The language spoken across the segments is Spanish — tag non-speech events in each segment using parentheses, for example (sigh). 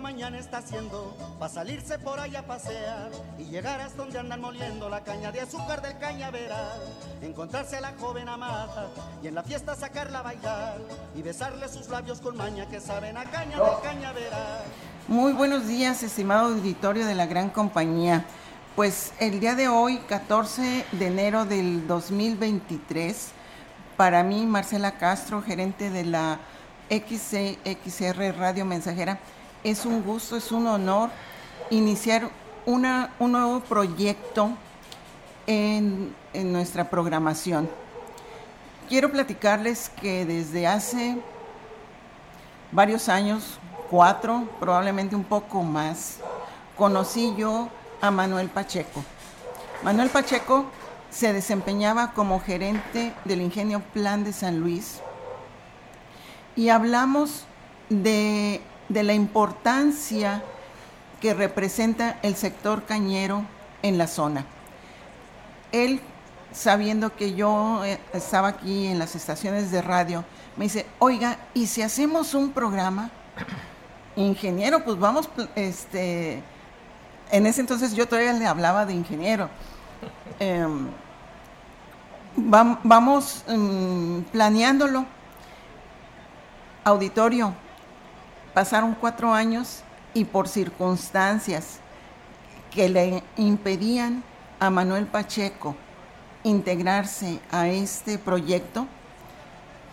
Mañana está haciendo para salirse por allá a pasear y llegar hasta donde andan moliendo la caña de azúcar del cañaveral. Encontrarse a la joven amada y en la fiesta sacarla a bailar y besarle sus labios con maña que saben a caña del cañaveral. Muy buenos días, estimado auditorio de la gran compañía. Pues el día de hoy, 14 de enero del 2023, para mí, Marcela Castro, gerente de la XCXR Radio Mensajera, es un gusto, es un honor iniciar una, un nuevo proyecto en, en nuestra programación. Quiero platicarles que desde hace varios años, cuatro, probablemente un poco más, conocí yo a Manuel Pacheco. Manuel Pacheco se desempeñaba como gerente del Ingenio Plan de San Luis y hablamos de de la importancia que representa el sector cañero en la zona. Él, sabiendo que yo eh, estaba aquí en las estaciones de radio, me dice, oiga, ¿y si hacemos un programa? (clears throat) Ingeniero, pues vamos, este, en ese entonces yo todavía le hablaba de ingeniero. Em, vamos mm, planeándolo. Auditorio, Pasaron cuatro años y por circunstancias que le impedían a Manuel Pacheco integrarse a este proyecto,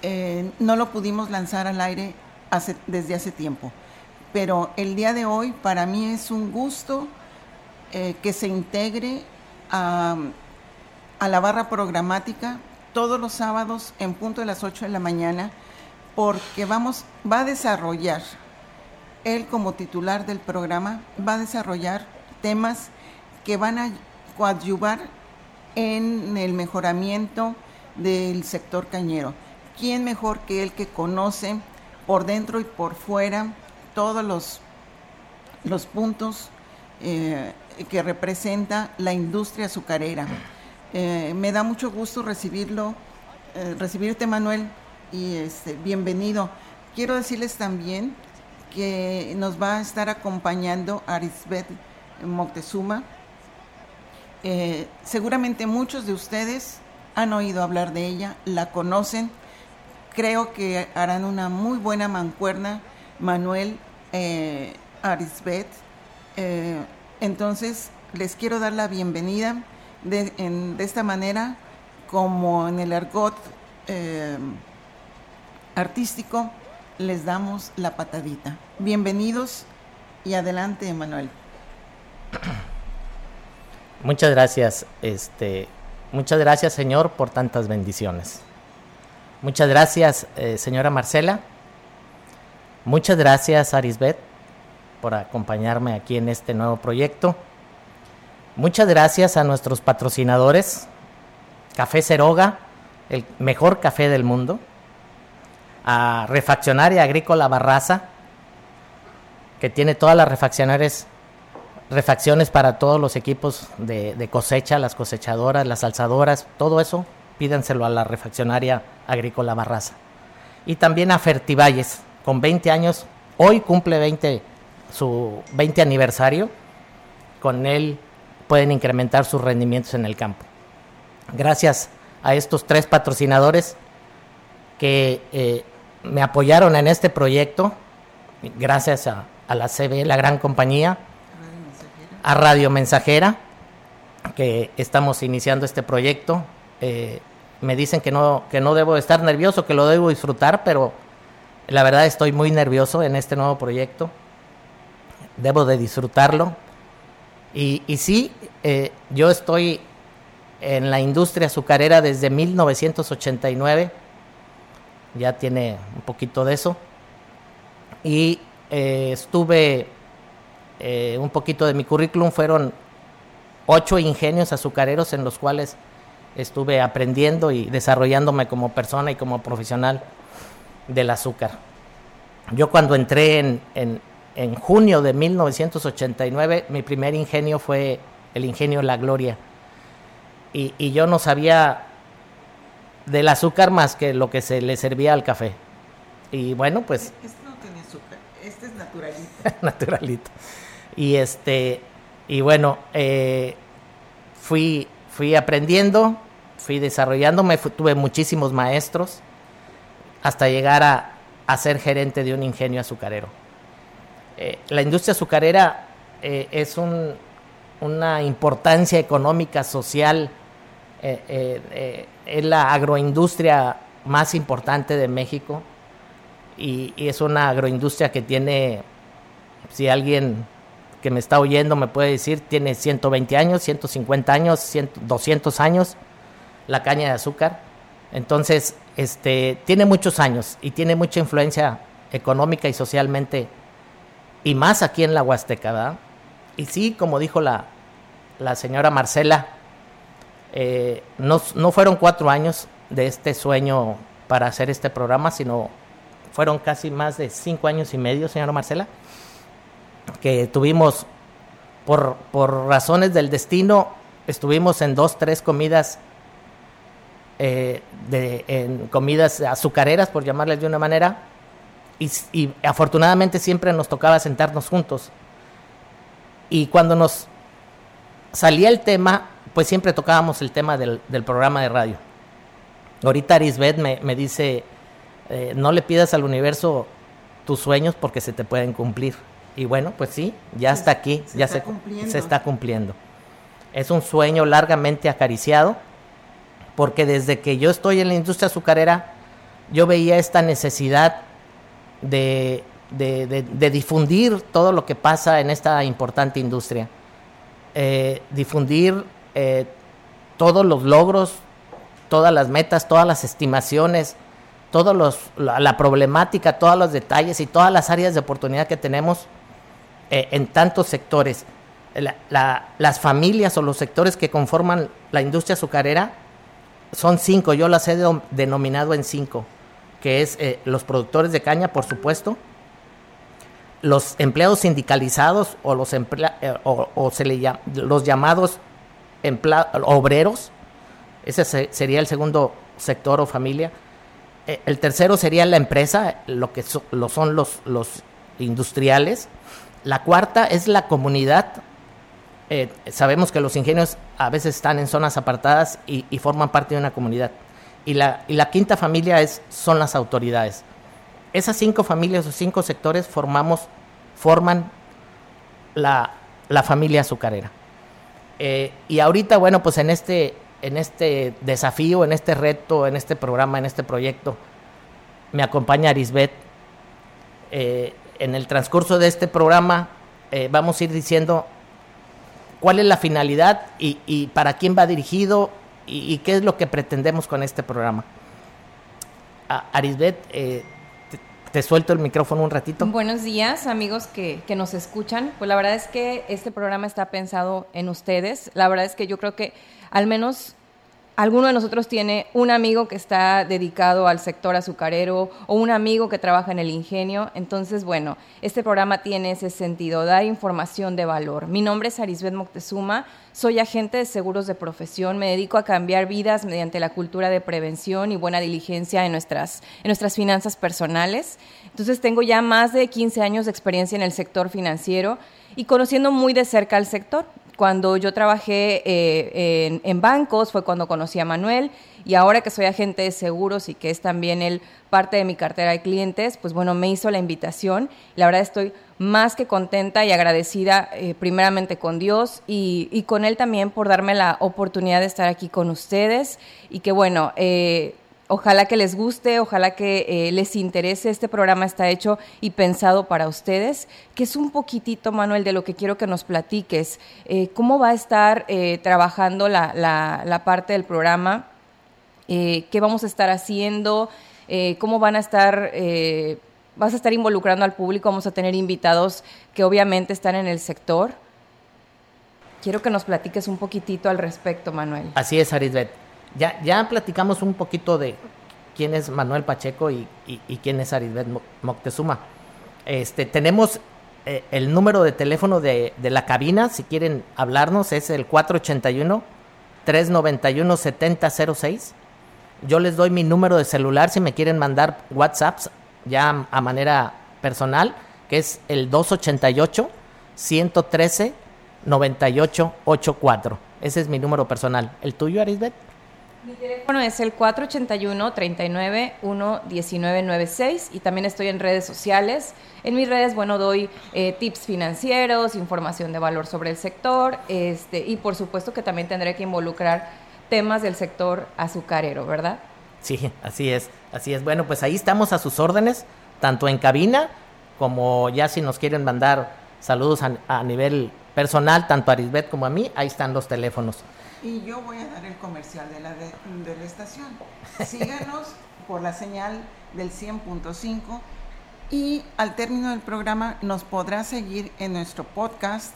eh, no lo pudimos lanzar al aire desde hace tiempo. Pero el día de hoy para mí es un gusto eh, que se integre a, la barra programática todos los sábados en punto de las 8 de la mañana porque vamos, va a desarrollar él como titular del programa va a desarrollar temas que van a coadyuvar en el mejoramiento del sector cañero. ¿Quién mejor que él que conoce por dentro y por fuera todos los, los puntos eh, que representa la industria azucarera? Eh, me da mucho gusto recibirlo, eh, recibirte Manuel y este, bienvenido. Quiero decirles también que nos va a estar acompañando Arisbeth Moctezuma. Eh, seguramente muchos de ustedes han oído hablar de ella, la conocen. Creo que harán una muy buena mancuerna, Manuel, eh. Eh, entonces, les quiero dar la bienvenida de, de esta manera, como en el argot eh, artístico, les damos la patadita. Bienvenidos y adelante, Emanuel. (clears throat) Muchas gracias, este, muchas gracias, Señor, por tantas bendiciones. Muchas gracias, eh, señora Marcela. Muchas gracias, Arisbet, por acompañarme aquí en este nuevo proyecto. Muchas gracias a nuestros patrocinadores, Café Ceroga, el mejor café del mundo a Refaccionaria Agrícola Barraza, que tiene todas las refaccionarias, refacciones para todos los equipos de, cosecha, las cosechadoras, las alzadoras, todo eso, pídanselo a la Refaccionaria Agrícola Barraza. Y también a Fertivalles, con 20 años, hoy cumple 20, su 20 aniversario, con él pueden incrementar sus rendimientos en el campo. Gracias a estos tres patrocinadores que eh, me apoyaron en este proyecto, gracias a, la CB, la gran compañía, a Radio Mensajera, que estamos iniciando este proyecto. Eh, me dicen que no, que no debo estar nervioso, que lo debo disfrutar, pero la verdad estoy muy nervioso en este nuevo proyecto. Debo de disfrutarlo. Y, y sí, eh, yo estoy en la industria azucarera desde 1989, ya tiene un poquito de eso, y eh, estuve, eh, un poquito de mi currículum fueron ocho ingenios azucareros en los cuales estuve aprendiendo y desarrollándome como persona y como profesional del azúcar. Yo cuando entré en, en, junio de 1989, mi primer ingenio fue el ingenio La Gloria. Y, y, yo no sabía del azúcar más que lo que se le servía al café. Y bueno, pues... Este no tiene azúcar, este es naturalito. (laughs) naturalito. Y este, y bueno, eh, fui, fui aprendiendo, fui desarrollándome, tuve muchísimos maestros hasta llegar a, ser gerente de un ingenio azucarero. Eh, la industria azucarera eh, es un, una importancia económica, social, es la agroindustria más importante de México y, es una agroindustria que tiene, si alguien que me está oyendo me puede decir, tiene 120 años, 150 años, 200 años la caña de azúcar. Entonces, este, tiene muchos años y tiene mucha influencia económica y socialmente, y más aquí en la Huasteca, ¿verdad? Y sí, como dijo la, la señora Marcela, eh, no, no fueron cuatro años de este sueño para hacer este programa, sino fueron casi más de cinco años y medio, señora Marcela que tuvimos por, por razones del destino, estuvimos en dos, tres comidas, eh, de, en comidas azucareras, por llamarles de una manera, y, y, afortunadamente siempre nos tocaba sentarnos juntos. Y cuando nos salía el tema, pues siempre tocábamos el tema del, del programa de radio. Ahorita Arisbet me, me dice, eh, no le pidas al universo tus sueños porque se te pueden cumplir. Y bueno, pues sí, ya está aquí, ya se, se está cumpliendo. Es un sueño largamente acariciado, porque desde que yo estoy en la industria azucarera, yo veía esta necesidad de, de, difundir todo lo que pasa en esta importante industria. Eh, difundir eh, todos los logros, todas las metas, todas las estimaciones, todos la, problemática, todos los detalles y todas las áreas de oportunidad que tenemos eh, en tantos sectores. las familias o los sectores que conforman la industria azucarera son cinco, yo las he denominado en cinco, que es eh, los productores de caña, por supuesto, los empleados sindicalizados o los, eh, o, se le llama, los llamados obreros, ese sería el segundo sector o familia. el tercero sería la empresa, lo que lo son los, los industriales. La cuarta es la comunidad. Eh, sabemos que los ingenios a veces están en zonas apartadas y, forman parte de una comunidad. Y la, y la quinta familia es, son las autoridades. Esas cinco familias o cinco sectores formamos, forman la, la familia azucarera. Eh, y ahorita, bueno, pues en este, en este desafío, en este reto, en este programa, en este proyecto, me acompaña Arisbet. Eh, en el transcurso de este programa eh, vamos a ir diciendo cuál es la finalidad y, para quién va dirigido y, qué es lo que pretendemos con este programa. Arisbet, te, suelto el micrófono un ratito. Buenos días, amigos que, que, nos escuchan. Pues la verdad es que este programa está pensado en ustedes. La verdad es que yo creo que al menos alguno de nosotros tiene un amigo que está dedicado al sector azucarero o un amigo que trabaja en el ingenio. Entonces, bueno, este programa tiene ese sentido, dar información de valor. Mi nombre es Arisbet Moctezuma, soy agente de seguros de profesión, me dedico a cambiar vidas mediante la cultura de prevención y buena diligencia en nuestras, en nuestras finanzas personales. Entonces, tengo ya más de 15 años de experiencia en el sector financiero y conociendo muy de cerca al sector. Cuando yo trabajé eh, en, bancos fue cuando conocí a Manuel y ahora que soy agente de seguros y que es también él parte de mi cartera de clientes, pues bueno, me hizo la invitación. La verdad estoy más que contenta y agradecida eh, primeramente con Dios y, con él también por darme la oportunidad de estar aquí con ustedes y que bueno, eh, Ojalá que les guste, ojalá que eh, les interese. Este programa está hecho y pensado para ustedes, que es un poquitito, Manuel, de lo que quiero que nos platiques. Eh, ¿Cómo va a estar eh, trabajando la, la, parte del programa? ¿Qué vamos a estar haciendo? ¿Cómo van a estar vas a estar involucrando al público, vamos a tener invitados que obviamente están en el sector. Quiero que nos platiques un poquitito al respecto, Manuel. Así es, Arisbet. Ya, ya platicamos un poquito de quién es Manuel Pacheco y, quién es Arisbet Moctezuma. Este, tenemos eh, el número de teléfono de, de, la cabina, si quieren hablarnos, es el 481-391-7006. Yo les doy mi número de celular si me quieren mandar WhatsApps ya a manera personal, que es el 288 113 9884. Ese es mi número personal. ¿El tuyo, Arisbet? Mi teléfono es el 481-39-1-1996 y también estoy en redes sociales. En mis redes, bueno, doy eh, tips financieros, información de valor sobre el sector este, y por supuesto que también tendré que involucrar temas del sector azucarero, ¿verdad? Sí, así es, así es. Bueno, pues ahí estamos a sus órdenes, tanto en cabina como ya si nos quieren mandar saludos a, nivel personal, tanto a Arisbet como a mí, ahí están los teléfonos. Y yo voy a dar el comercial de la, de, la estación. Síganos (laughs) por la señal del 100.5 y al término del programa nos podrá seguir en nuestro podcast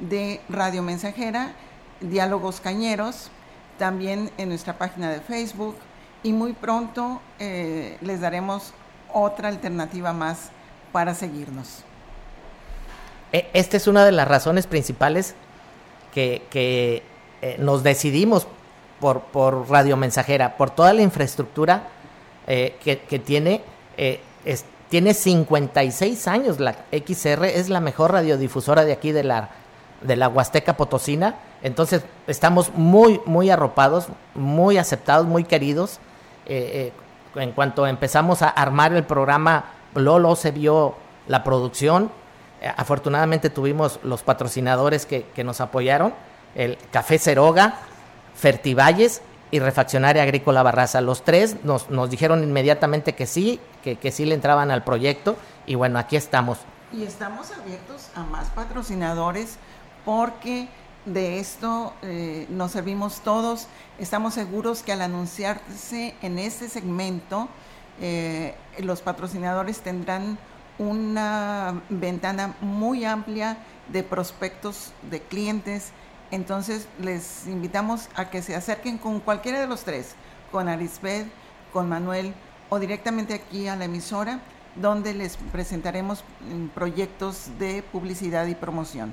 de Radio Mensajera, Diálogos Cañeros, también en nuestra página de Facebook, y muy pronto eh, les daremos otra alternativa más para seguirnos. E, esta es una de las razones principales que, eh, nos decidimos por, por radiomensajera, por toda la infraestructura eh, que, tiene. tiene 56 años la XR, es la mejor radiodifusora de aquí de la, de la Huasteca Potosina. Entonces estamos muy, muy arropados, muy aceptados, muy queridos. Eh, eh, en cuanto empezamos a armar el programa, Lolo se vio la producción. Eh, afortunadamente tuvimos los patrocinadores que, nos apoyaron, el Café Ceroga, Fertivalles y Refaccionaria Agrícola Barraza. Los tres nos, nos dijeron inmediatamente que sí, que, que sí le entraban al proyecto y bueno, aquí estamos. Y estamos abiertos a más patrocinadores porque de esto eh, nos servimos todos. Estamos seguros que al anunciarse en este segmento, eh, los patrocinadores tendrán una ventana muy amplia de prospectos de clientes. Entonces les invitamos a que se acerquen con cualquiera de los tres, con Arisbeth, con Manuel o directamente aquí a la emisora, donde les presentaremos mm, proyectos de publicidad y promoción.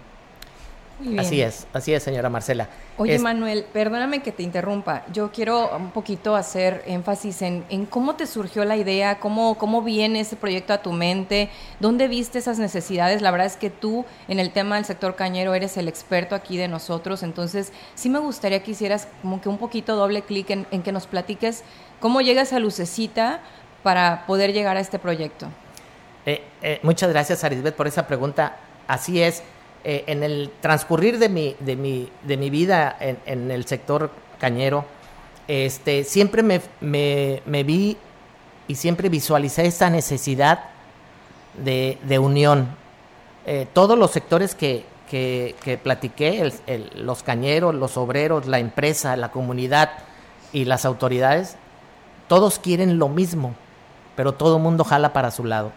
Así es, así es, señora Marcela. Oye, Manuel, perdóname que te interrumpa. Yo quiero un poquito hacer énfasis en, cómo te surgió la idea, cómo, cómo viene ese proyecto a tu mente, dónde viste esas necesidades. La verdad es que tú en el tema del sector cañero eres el experto aquí de nosotros, entonces sí me gustaría que hicieras como que un poquito doble clic en, que nos platiques cómo llega esa lucecita para poder llegar a este proyecto. Eh, eh, muchas gracias, Arisbet, por esa pregunta. Así es eh, en el transcurrir de mi, de mi, de mi vida en, el sector cañero, este, siempre me, me, vi y siempre visualicé esta necesidad de, de unión. Eh, todos los sectores que, que, que platiqué, los cañeros, los obreros, la empresa, la comunidad y las autoridades, todos quieren lo mismo, pero todo mundo jala para su lado.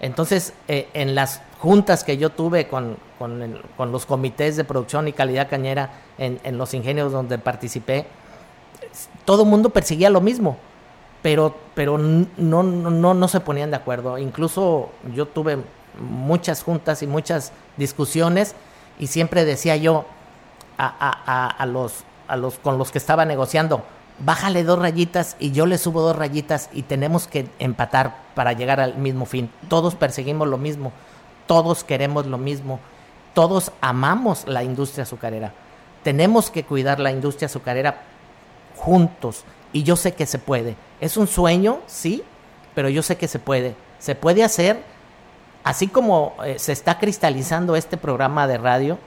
Entonces, eh, en las juntas que yo tuve con, con, los comités de producción y calidad cañera en, en los ingenios donde participé, todo el mundo perseguía lo mismo, pero, pero no, no, no se ponían de acuerdo. Incluso yo tuve muchas juntas y muchas discusiones y siempre decía yo a, a, a, los, a los con los que estaba negociando, bájale dos rayitas y yo le subo dos rayitas y tenemos que empatar para llegar al mismo fin. Todos perseguimos lo mismo todos queremos lo mismo, todos amamos la industria azucarera. Tenemos que cuidar la industria azucarera juntos y yo sé que se puede. Es un sueño, sí, pero yo sé que se puede. Se puede hacer así como eh, se está cristalizando este programa de radio,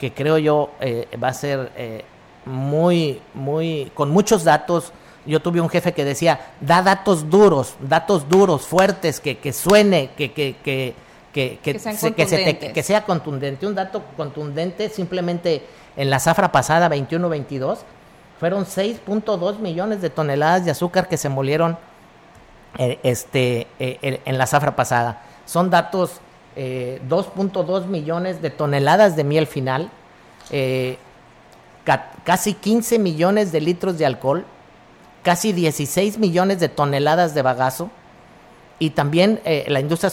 que creo yo eh, va a ser eh, muy, muy, con muchos datos, yo tuve un jefe que decía, da datos duros, datos duros, fuertes, que, que suene, que, que, que, que, se- que se te- contundentes. que sea contundente. Un dato contundente, simplemente en la zafra pasada, 21-22, fueron 6.2 millones de toneladas de azúcar que se molieron eh, este, eh, en- la zafra pasada. Son datos, eh, 2.2 millones de toneladas de miel final, eh, ca- casi 15 millones de litros de alcohol, casi 16 millones de toneladas de bagazo y también eh, la industria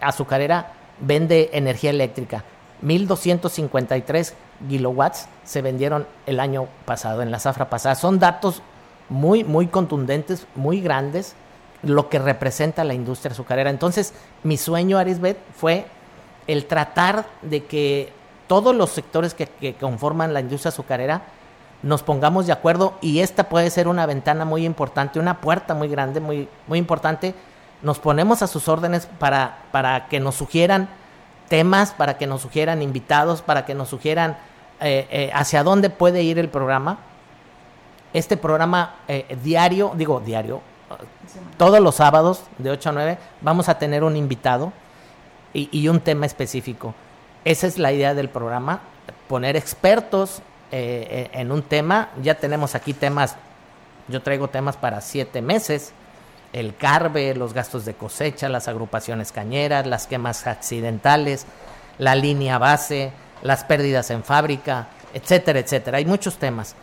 azucarera vende energía eléctrica. 1.253 kilowatts se vendieron el año pasado, en la zafra pasada. Son datos muy, muy contundentes, muy grandes, lo que representa la industria azucarera. Entonces, mi sueño, Arisbet, fue el tratar de que todos los sectores que, que conforman la industria azucarera nos pongamos de acuerdo y esta puede ser una ventana muy importante, una puerta muy grande, muy, muy importante. Nos ponemos a sus órdenes para, para que nos sugieran temas, para que nos sugieran invitados, para que nos sugieran eh, eh, hacia dónde puede ir el programa. Este programa eh, diario, digo diario, todos los sábados de 8 a 9 vamos a tener un invitado y, y un tema específico. Esa es la idea del programa, poner expertos eh, eh, en un tema. Ya tenemos aquí temas, yo traigo temas para siete meses. El carbe, los gastos de cosecha, las agrupaciones cañeras, las quemas accidentales, la línea base, las pérdidas en fábrica, etcétera, etcétera. Hay muchos temas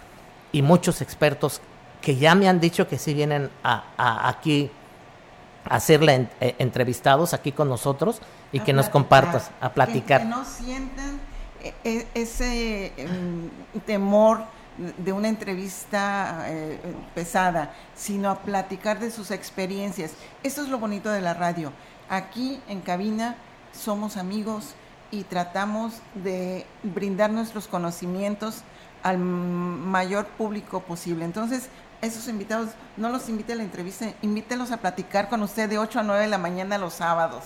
y muchos expertos que ya me han dicho que sí vienen a, a- aquí a en- eh, entrevistados aquí con nosotros y A que nos compartas a que- platicar. Que, no sientan eh, eh, ese em, temor de una entrevista eh, pesada, sino a platicar de sus experiencias. Esto es lo bonito de la radio. Aquí en cabina somos amigos y tratamos de brindar nuestros conocimientos al mayor público posible. Entonces, esos invitados, no los invite a la entrevista, invítelos a platicar con usted de 8 a 9 de la mañana los sábados.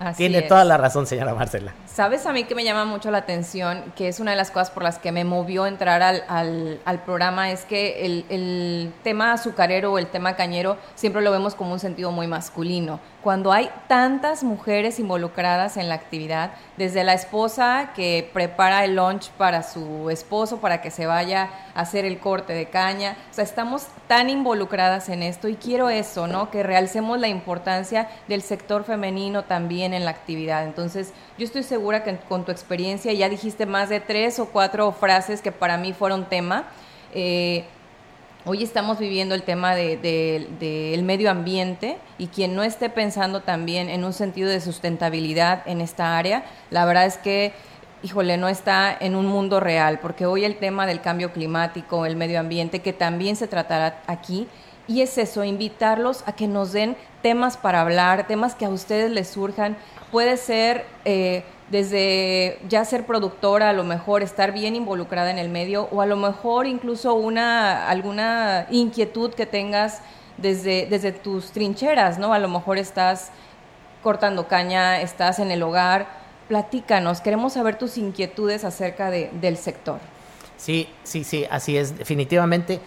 Así Tiene es. toda la razón, señora Marcela. Sabes a mí que me llama mucho la atención, que es una de las cosas por las que me movió entrar al, al- al programa, es que el, el tema azucarero o el tema cañero siempre lo vemos como un sentido muy masculino. Cuando hay tantas mujeres involucradas en la actividad, desde la esposa que prepara el lunch para su esposo para que se vaya a hacer el corte de caña, o sea, estamos tan involucradas en esto y quiero eso, ¿no? Que realcemos la importancia del sector femenino también en la actividad. Entonces, yo estoy segura que con tu experiencia ya dijiste más de tres o cuatro frases que para mí fueron tema. Eh, Hoy estamos viviendo el tema del de, del medio ambiente y quien no esté pensando también en un sentido de sustentabilidad en esta área, la verdad es que, híjole, no está en un mundo real, porque hoy el tema del cambio climático, el medio ambiente, que también se tratará aquí, y es eso, invitarlos a que nos den temas para hablar, temas que a ustedes les surjan. Puede ser eh, desde ya ser productora, a lo mejor estar bien involucrada en el medio, o a lo mejor incluso una alguna inquietud que tengas desde, desde tus trincheras, ¿no? A lo mejor estás cortando caña, estás en el hogar. Platícanos, queremos saber tus inquietudes acerca de- del sector. Sí, sí, sí, así es, definitivamente.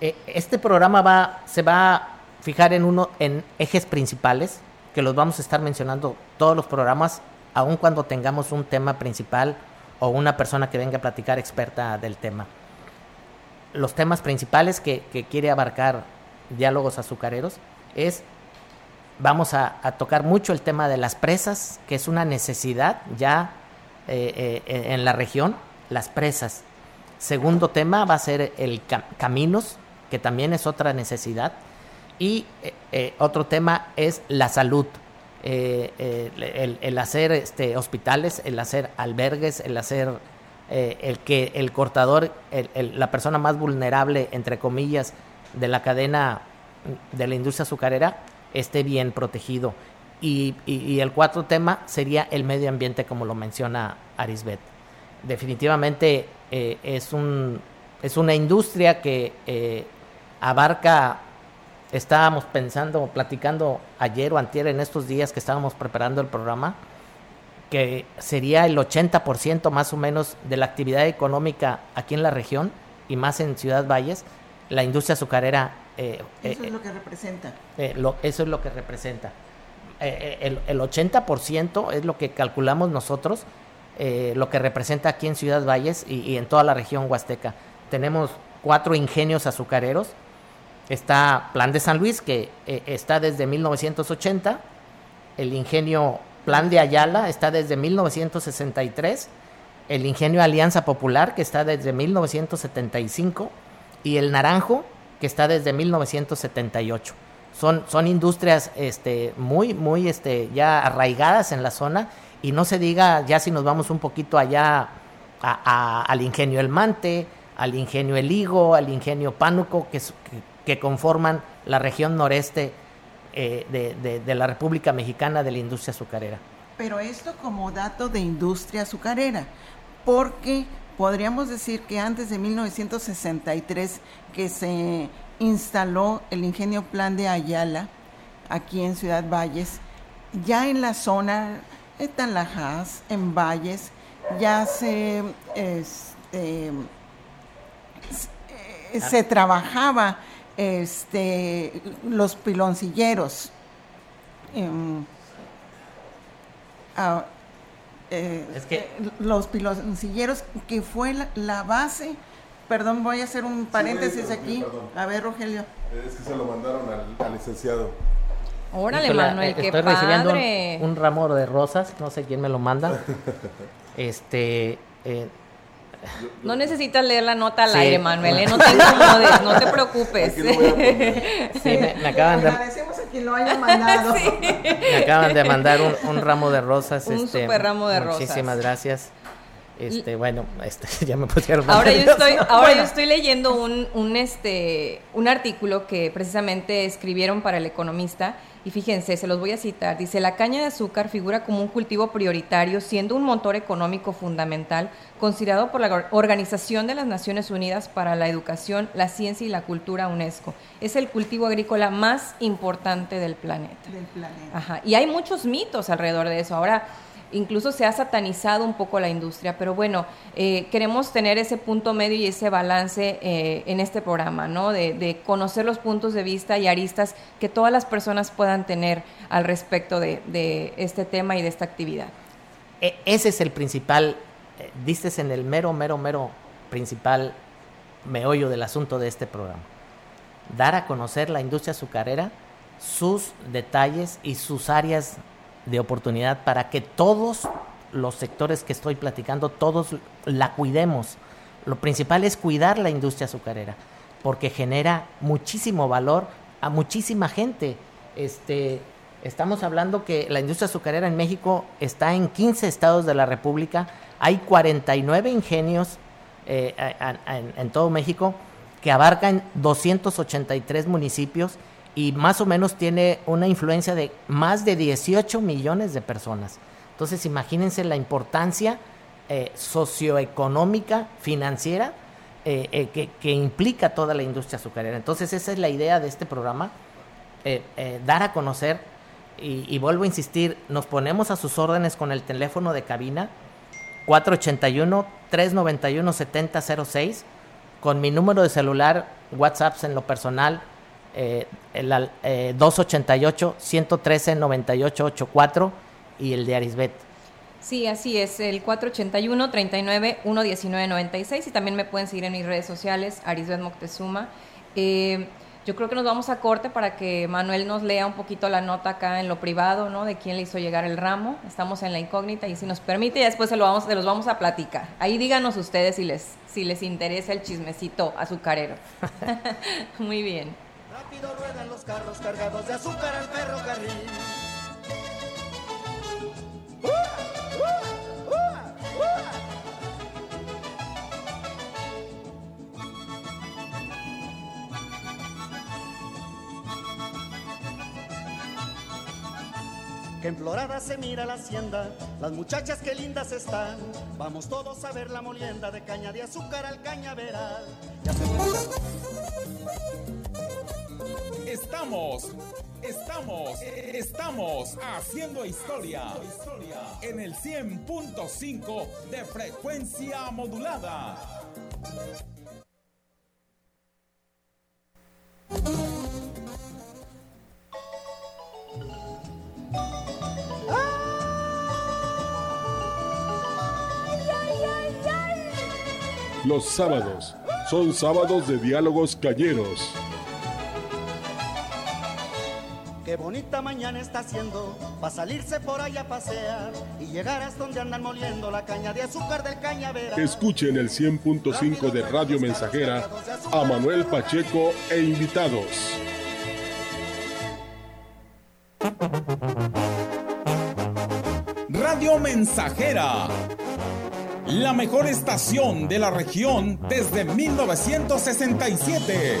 Eh, este programa va, se va a fijar en uno, en ejes principales, que los vamos a estar mencionando todos los programas, aun cuando tengamos un tema principal o una persona que venga a platicar experta del tema. Los temas principales que, quiere abarcar diálogos azucareros es vamos a, tocar mucho el tema de las presas, que es una necesidad ya eh, eh, en la región, las presas. Segundo tema va a ser el ca- caminos, que también es otra necesidad. Y eh, eh, otro tema es la salud. Eh, el, hacer este, hospitales, el hacer albergues, el hacer el que el cortador, la persona más vulnerable, entre comillas, de la cadena de la industria azucarera, esté bien protegido. Y, y- y el cuarto tema sería el medio ambiente, como lo menciona Arisbet. Definitivamente es, un, es una industria que abarca, estábamos pensando, platicando ayer o antier en estos días que estábamos preparando el programa, que sería el 80% más o menos de la actividad económica aquí en la región y más en Ciudad Valles, la industria azucarera... Eh, eso es lo que representa. eso es lo que representa. el, el 80% es lo que calculamos nosotros, lo que representa aquí en Ciudad Valles y, y en toda la región huasteca. Tenemos cuatro ingenios azucareros. Está Plan de San Luis, que está desde 1980. El ingenio Plan de Ayala está desde 1963, el Ingenio Alianza Popular, que está desde 1975, y el Naranjo, que está desde 1978. Son, son industrias este, muy, muy este, ya arraigadas en la zona, y no se diga ya si nos vamos un poquito allá al Ingenio El Mante, al Ingenio El Higo, al Ingenio Pánuco, que, que conforman la región noreste eh, de, la República Mexicana de la industria azucarera. Pero esto como dato de industria azucarera, porque podríamos decir que antes de 1963 que se instaló el ingenio Plan de Ayala aquí en Ciudad Valles, ya en la zona de Tanlajas, en Valles, ya se, este, se trabajaba este, los piloncilleros. Em, ah, eh, es que, los piloncilleros, que fue la, base. Perdón, voy a hacer un paréntesis aquí. A ver, Rogelio. Es que se lo mandaron al, licenciado. Órale, Manuel, qué Estoy recibiendo un, ramo de rosas, no sé quién me lo manda. (laughs) este, eh, no necesitas leer la nota al aire, Manuel, ¿eh? no te incomodes, no te preocupes. Sí, me, acaban de... Agradecemos a quien lo haya mandado. (laughs) Me acaban de mandar un, ramo de rosas. Un este, super ramo de rosas. Muchísimas gracias. Este, bueno, este, (laughs) ya me pusieron. Ahora yo estoy, (laughs) ahora yo estoy leyendo un, un, este, un artículo que precisamente escribieron para el Economista y fíjense, se los voy a citar. Dice, la caña de azúcar figura como un cultivo prioritario, siendo un motor económico fundamental, considerado por la Organización de las Naciones Unidas para la Educación, la Ciencia y la Cultura, UNESCO. Es el cultivo agrícola más importante del planeta. Del planeta. Ajá. Y hay muchos mitos alrededor de eso. Ahora, incluso se ha satanizado un poco la industria, pero bueno, eh, queremos tener ese punto medio y ese balance eh, en este programa, ¿no? De, conocer los puntos de vista y aristas que todas las personas puedan tener al respecto de, este tema y de esta actividad. E, ese es el principal, eh, dices en el mero, mero, mero principal meollo del asunto de este programa. Dar a conocer la industria azucarera, sus detalles y sus áreas de oportunidad para que todos los sectores que estoy platicando, todos la cuidemos. Lo principal es cuidar la industria azucarera, porque genera muchísimo valor a muchísima gente. Este, estamos hablando que la industria azucarera en México está en 15 estados de la República, hay 49 ingenios eh, en, en todo México que abarcan 283 municipios y más o menos tiene una influencia de más de 18 millones de personas. Entonces imagínense la importancia eh, socioeconómica, financiera, eh, eh, que, implica toda la industria azucarera. Entonces esa es la idea de este programa, dar a conocer, y, y, vuelvo a insistir, nos ponemos a sus órdenes con el teléfono de cabina 481-391-7006, con mi número de celular, WhatsApp en lo personal eh, el, 288-113-9884 eh, y el de Arisbet. Sí, así es, el 481-39-119-96 y también me pueden seguir en mis redes sociales, Arisbet Moctezuma. Eh, yo creo que nos vamos a corte para que Manuel nos lea un poquito la nota acá en lo privado, ¿no? De quién le hizo llegar el ramo. Estamos en la incógnita y si nos permite, ya después se, lo vamos, se los vamos a platicar. Ahí díganos ustedes si les, si les interesa el chismecito azucarero. (laughs) (laughs) Muy bien. Rápido ruedan los carros cargados de azúcar al ferrocarril. Que en Florada se mira la hacienda, las muchachas que lindas están. Vamos todos a ver la molienda de caña de azúcar al cañaveral. Ya se Estamos, estamos, estamos haciendo historia en el 100.5 de frecuencia modulada. Los sábados son sábados de diálogos calleros. Qué bonita mañana está haciendo para salirse por allá a pasear y llegar hasta donde andan moliendo la caña de azúcar del cañaveral. Escuchen el 100.5 de Radio Mensajera a Manuel Pacheco e invitados. Radio Mensajera la mejor estación de la región desde 1967.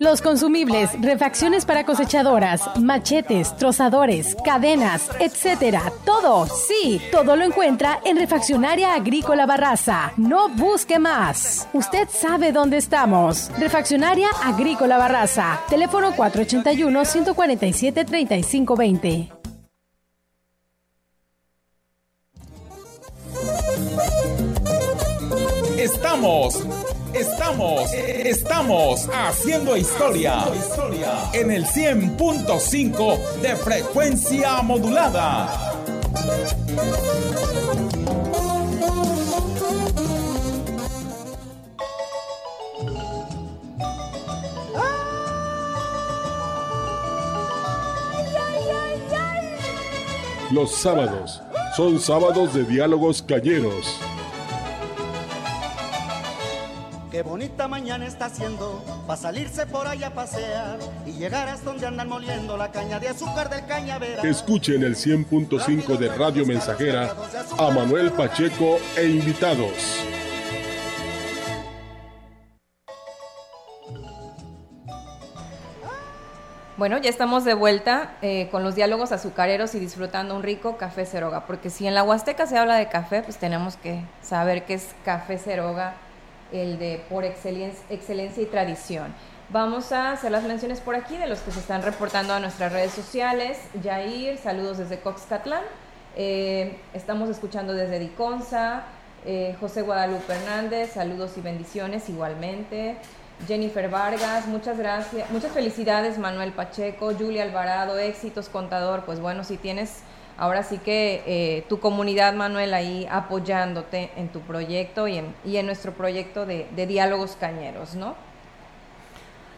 Los consumibles, refacciones para cosechadoras, machetes, trozadores, cadenas, etcétera. Todo, sí, todo lo encuentra en Refaccionaria Agrícola Barraza. No busque más. Usted sabe dónde estamos. Refaccionaria Agrícola Barraza. Teléfono 481 147 3520. Estamos Estamos, estamos haciendo historia en el 100.5 de frecuencia modulada. Los sábados son sábados de diálogos calleros Qué bonita mañana está haciendo para salirse por allá a pasear y llegar hasta donde andan moliendo la caña de azúcar del cañaveral. Escuchen el 100.5 de Radio Mensajera a Manuel Pacheco e invitados. Bueno, ya estamos de vuelta eh, con los diálogos azucareros y disfrutando un rico café ceroga, porque si en la Huasteca se habla de café, pues tenemos que saber qué es café ceroga el de por excelencia, y tradición. Vamos a hacer las menciones por aquí de los que se están reportando a nuestras redes sociales. Jair, saludos desde Coxcatlán. Eh, estamos escuchando desde Diconza. Eh, José Guadalupe Hernández, saludos y bendiciones igualmente. Jennifer Vargas, muchas gracias, muchas felicidades Manuel Pacheco, Julia Alvarado, éxitos contador. Pues bueno, si tienes ahora sí que eh, tu comunidad, Manuel, ahí apoyándote en tu proyecto y en, y en nuestro proyecto de, diálogos cañeros, ¿no?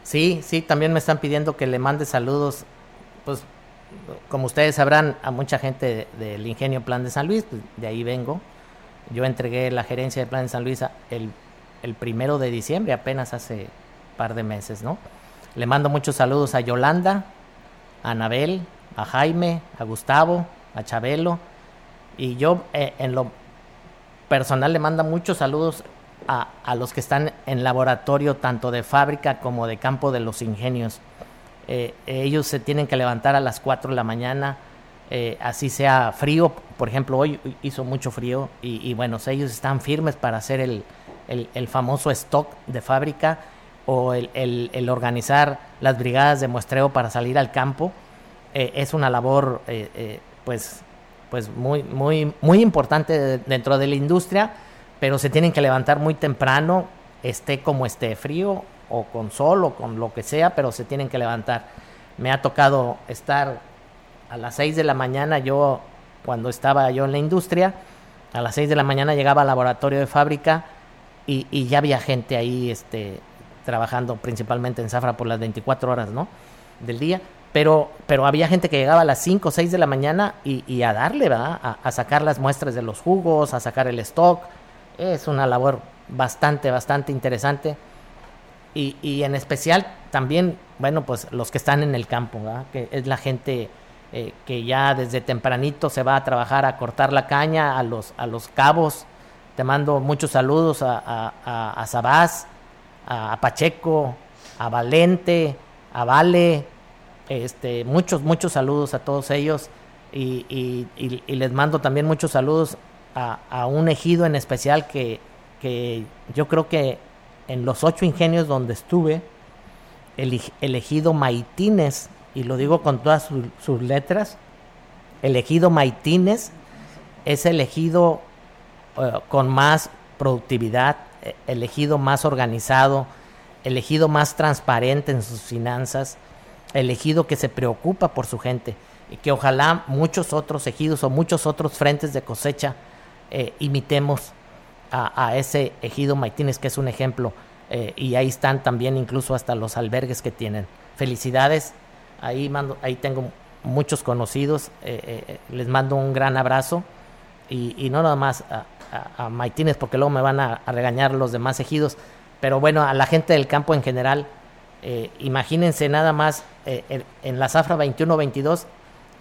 Sí, sí, también me están pidiendo que le mande saludos, pues como ustedes sabrán, a mucha gente del Ingenio Plan de San Luis, pues, de ahí vengo. Yo entregué la gerencia de Plan de San Luis el, el primero de diciembre, apenas hace par de meses, ¿no? Le mando muchos saludos a Yolanda, a Anabel, a Jaime, a Gustavo, a Chabelo. Y yo eh, en lo personal le mando muchos saludos a, a, los que están en laboratorio, tanto de fábrica como de campo de los ingenios. Eh, ellos se tienen que levantar a las 4 de la mañana, eh, así sea frío. Por ejemplo, hoy hizo mucho frío y, bueno, ellos están firmes para hacer el, el, famoso stock de fábrica o el, el, organizar las brigadas de muestreo para salir al campo. Eh, es una labor eh, eh, pues, pues muy, muy, muy importante dentro de la industria, pero se tienen que levantar muy temprano, esté como esté frío o con sol o con lo que sea, pero se tienen que levantar. Me ha tocado estar a las 6 de la mañana, yo cuando estaba yo en la industria, a las 6 de la mañana llegaba al laboratorio de fábrica y, ya había gente ahí este, trabajando principalmente en Zafra por las 24 horas ¿no? del día, pero, pero había gente que llegaba a las 5 o 6 de la mañana y, a darle, ¿verdad? A, sacar las muestras de los jugos, a sacar el stock. Es una labor bastante, bastante interesante. Y, y en especial también, bueno, pues los que están en el campo, ¿verdad? Que es la gente eh, que ya desde tempranito se va a trabajar a cortar la caña a los, a los cabos. Te mando muchos saludos a, a, a, a Sabás, a Pacheco, a Valente, a Vale, este, muchos, muchos saludos a todos ellos y, les mando también muchos saludos a, un ejido en especial que, yo creo que en los ocho ingenios donde estuve, el, ejido Maitines, y lo digo con todas sus letras, el ejido Maitines es el ejido eh, con más productividad, elegido más organizado, elegido más transparente en sus finanzas, elegido que se preocupa por su gente y que ojalá muchos otros ejidos o muchos otros frentes de cosecha eh, imitemos a, ese ejido Maitines, que es un ejemplo, eh, y ahí están también incluso hasta los albergues que tienen. Felicidades, ahí, mando, ahí tengo muchos conocidos, eh, les mando un gran abrazo y, no nada más a, a, Maitines porque luego me van a, regañar los demás ejidos. Pero bueno, a la gente del campo en general, eh, imagínense nada más, eh, en, la zafra 21-22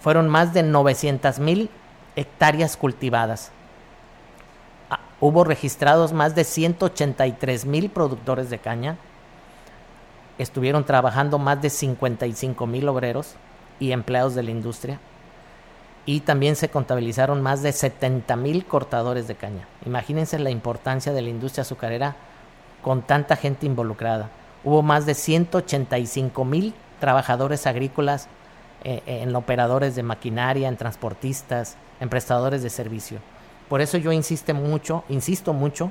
fueron más de 900 mil hectáreas cultivadas. Ah, hubo registrados más de 183 mil productores de caña. Estuvieron trabajando más de 55 mil obreros y empleados de la industria y también se contabilizaron más de 70 mil cortadores de caña. Imagínense la importancia de la industria azucarera con tanta gente involucrada. Hubo más de 185 mil trabajadores agrícolas eh, eh, en operadores de maquinaria, en transportistas, en prestadores de servicio. Por eso yo insisto mucho, insisto mucho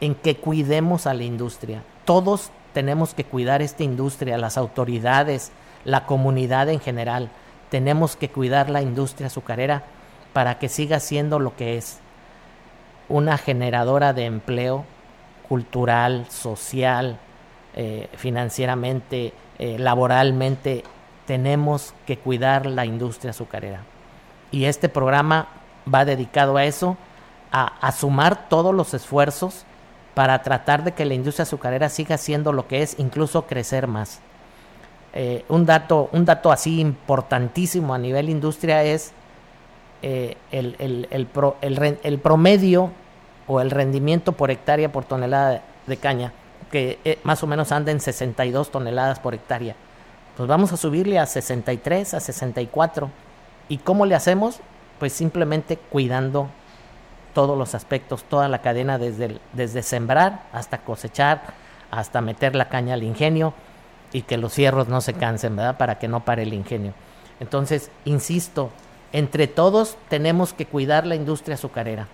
en que cuidemos a la industria. Todos tenemos que cuidar esta industria, las autoridades, la comunidad en general tenemos que cuidar la industria azucarera para que siga siendo lo que es una generadora de empleo cultural, social, eh, financieramente, eh, laboralmente. Tenemos que cuidar la industria azucarera. Y este programa va dedicado a eso, a, sumar todos los esfuerzos para tratar de que la industria azucarera siga siendo lo que es, incluso crecer más. Eh, un, dato, un dato así importantísimo a nivel industria es el, el, el, el, promedio o el rendimiento por hectárea por tonelada de, caña, que eh, más o menos anda en 62 toneladas por hectárea. Pues vamos a subirle a 63, a 64. ¿Y cómo le hacemos? Pues simplemente cuidando todos los aspectos, toda la cadena, desde, desde sembrar hasta cosechar, hasta meter la caña al ingenio, y que los cierros no se cansen, ¿verdad? Para que no pare el ingenio. Entonces, insisto, entre todos tenemos que cuidar la industria azucarera.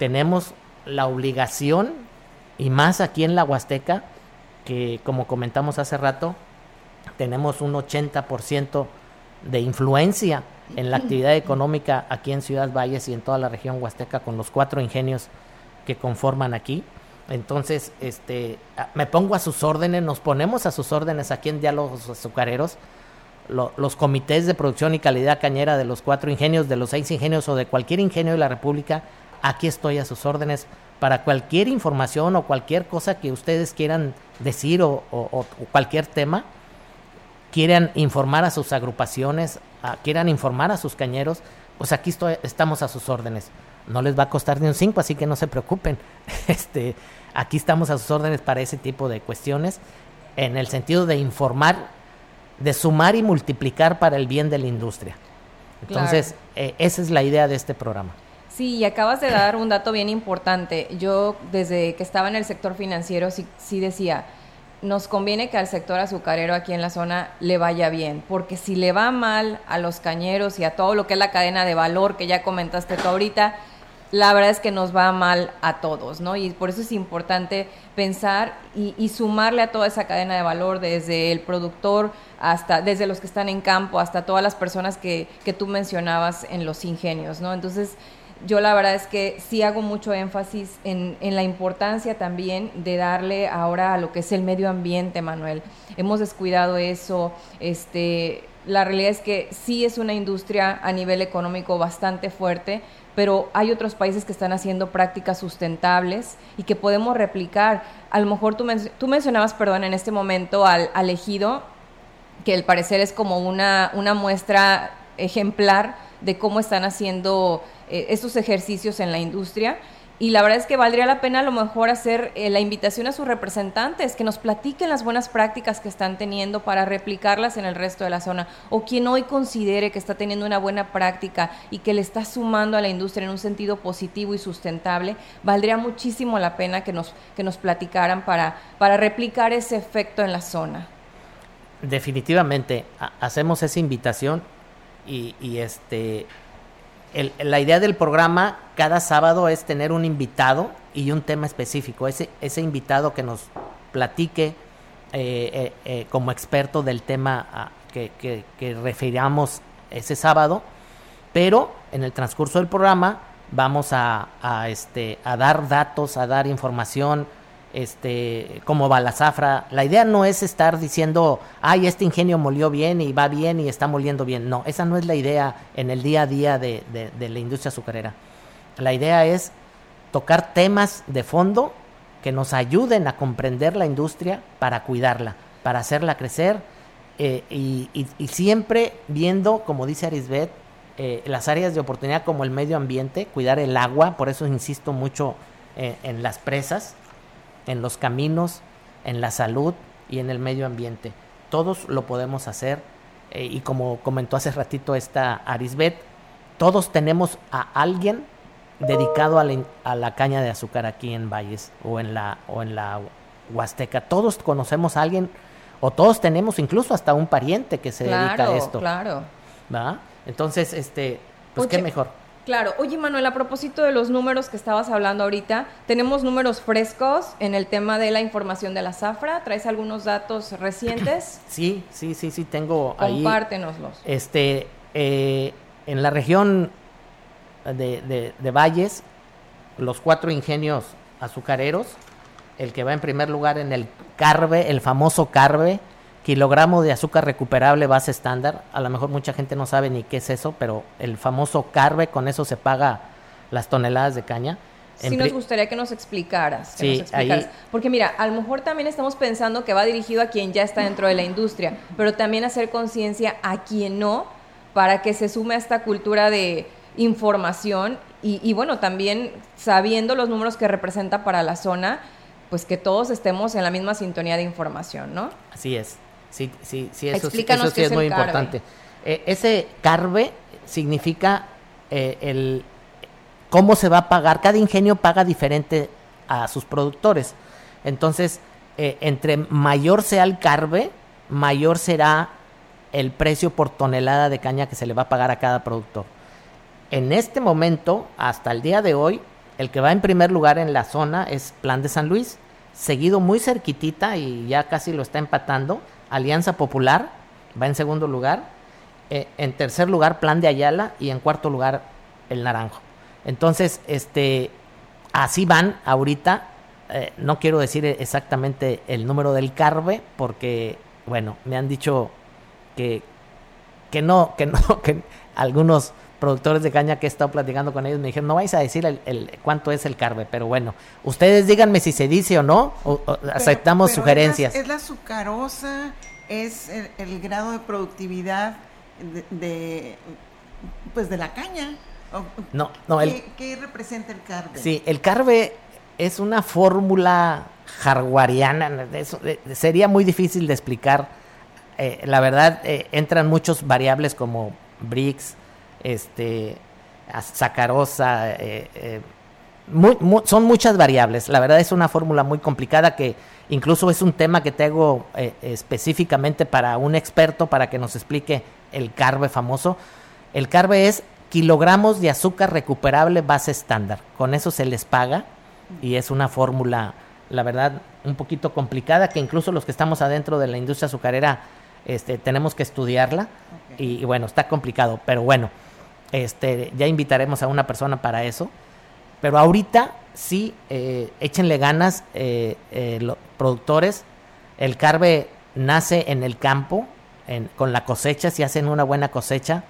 Tenemos la obligación, y más aquí en la Huasteca, que como comentamos hace rato, tenemos un 80% de influencia en la (laughs) actividad económica aquí en Ciudad Valles y en toda la región huasteca con los cuatro ingenios que conforman aquí. Entonces, este, me pongo a sus órdenes, nos ponemos a sus órdenes aquí en Diálogos Azucareros, los comités de producción y calidad cañera de los cuatro ingenios, de los seis ingenios o de cualquier ingenio de la República, aquí estoy a sus órdenes para cualquier información o cualquier cosa que ustedes quieran decir o, cualquier tema, quieran informar a sus agrupaciones, quieran informar a sus cañeros, pues aquí estoy, estamos a sus órdenes. No les va a costar ni un 5, así que no se preocupen. (laughs) Este, aquí estamos a sus órdenes para ese tipo de cuestiones, en el sentido de informar, de sumar y multiplicar para el bien de la industria. Entonces, eh, esa es la idea de este programa. Sí, y acabas de dar un dato bien importante. Yo desde que estaba en el sector financiero sí, sí decía, nos conviene que al sector azucarero aquí en la zona le vaya bien, porque si le va mal a los cañeros y a todo lo que es la cadena de valor que ya comentaste tú ahorita, la verdad es que nos va mal a todos, ¿no? Y por eso es importante pensar y, sumarle a toda esa cadena de valor, desde el productor hasta, desde los que están en campo, hasta todas las personas que, que tú mencionabas en los ingenios, ¿no? Entonces, yo la verdad es que sí hago mucho énfasis en, la importancia también de darle ahora a lo que es el medio ambiente, Manuel. Hemos descuidado eso, este, la realidad es que sí es una industria a nivel económico bastante fuerte, pero hay otros países que están haciendo prácticas sustentables y que podemos replicar. A lo mejor tú, tú mencionabas, perdón, en este momento al, al ejido, que al parecer es como una, una muestra ejemplar de cómo están haciendo eh, estos ejercicios en la industria. Y la verdad es que valdría la pena a lo mejor hacer eh, la invitación a sus representantes, que nos platiquen las buenas prácticas que están teniendo para replicarlas en el resto de la zona. O quien hoy considere que está teniendo una buena práctica y que le está sumando a la industria en un sentido positivo y sustentable, valdría muchísimo la pena que nos, que nos platicaran para, para replicar ese efecto en la zona. Definitivamente, hacemos esa invitación y, y este la idea del programa cada sábado es tener un invitado y un tema específico. Ese, ese invitado que nos platique eh, eh, eh, como experto del tema ah, que, que, refiramos ese sábado, pero en el transcurso del programa vamos a, este, a dar datos, a dar información, este, como va la zafra. La idea no es estar diciendo, ay, este ingenio molió bien y va bien y está moliendo bien. No, esa no es la idea en el día a día de, la industria azucarera. La idea es tocar temas de fondo que nos ayuden a comprender la industria para cuidarla, para hacerla crecer eh, y, siempre viendo, como dice Arisbet, eh, las áreas de oportunidad como el medio ambiente, cuidar el agua, por eso insisto mucho eh, en las presas, en los caminos, en la salud y en el medio ambiente. Todos lo podemos hacer eh, y como comentó hace ratito esta Arisbet, todos tenemos a alguien dedicado a la, caña de azúcar aquí en Valles o en la o en la Huasteca. Todos conocemos a alguien o todos tenemos incluso hasta un pariente que se dedica a esto. Claro. ¿Va? Entonces, este, pues qué mejor. Claro. Oye, Manuel, a propósito de los números que estabas hablando ahorita, tenemos números frescos en el tema de la información de la zafra. ¿Traes algunos datos recientes? (coughs) Sí, sí, sí, sí, tengo ahí. Compártenoslos. Este, eh, en la región de, de Valles, los cuatro ingenios azucareros, el que va en primer lugar en el Carve, el famoso Carve, kilogramo de azúcar recuperable base estándar. A lo mejor mucha gente no sabe ni qué es eso, pero el famoso carbe, con eso se paga las toneladas de caña. Sí nos gustaría que nos explicaras. sí, Porque mira, a lo mejor también estamos pensando que va dirigido a quien ya está dentro de la industria, pero también hacer conciencia a quien no, para que se sume a esta cultura de información y, y bueno, también sabiendo los números que representa para la zona, pues que todos estemos en la misma sintonía de información, ¿no? Así es. Sí, sí, sí, eso, sí es, muy importante. Eh, ese carve significa eh, el cómo se va a pagar. Cada ingenio paga diferente a sus productores. Entonces, eh, entre mayor sea el carve, mayor será el precio por tonelada de caña que se le va a pagar a cada productor. En este momento, hasta el día de hoy, el que va en primer lugar en la zona es Plan de San Luis, seguido muy cerquitita y ya casi lo está empatando Alianza Popular va en segundo lugar. Eh, en tercer lugar, Plan de Ayala. Y en cuarto lugar, El Naranjo. Entonces, este, así van ahorita. Eh, no quiero decir exactamente el número del Carve, porque, bueno, me han dicho que que no, que no, (laughs) que algunos productores de caña que he estado platicando con ellos me dijeron, no vais a decir el, cuánto es el carbe, pero bueno, ustedes díganme si se dice o no, o, aceptamos sugerencias. Es la, azucarosa, es el, grado de productividad de, pues de la caña. No, no, ¿Qué, ¿Qué, representa el carbe? Sí, el carbe es una fórmula hardwareana, sería muy difícil de explicar. Eh, la verdad, eh, entran muchos variables como Briggs, este, sacarosa, eh, son muchas variables. La verdad es una fórmula muy complicada que incluso es un tema que tengo específicamente para un experto para que nos explique el carbe famoso. El carbe es kilogramos de azúcar recuperable base estándar. Con eso se les paga y es una fórmula, la verdad, un poquito complicada que incluso los que estamos adentro de la industria azucarera este, tenemos que estudiarla y, bueno, está complicado, pero bueno, este, ya invitaremos a una persona para eso. Pero ahorita sí, eh, échenle ganas eh, eh, los productores. El carbe nace en el campo, con la cosecha, si hacen una buena cosecha,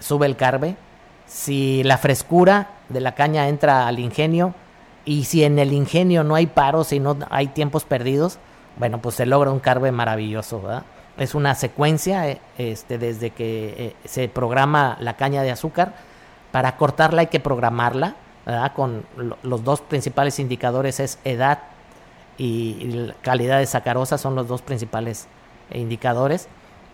sube el carbe. Si la frescura de la caña entra al ingenio y si en el ingenio no hay paros y no hay tiempos perdidos, bueno, pues se logra un carbe maravilloso, Es una secuencia eh, este, desde que eh, se programa la caña de azúcar. Para cortarla hay que programarla, Con los dos principales indicadores es edad y calidad de sacarosa son los dos principales indicadores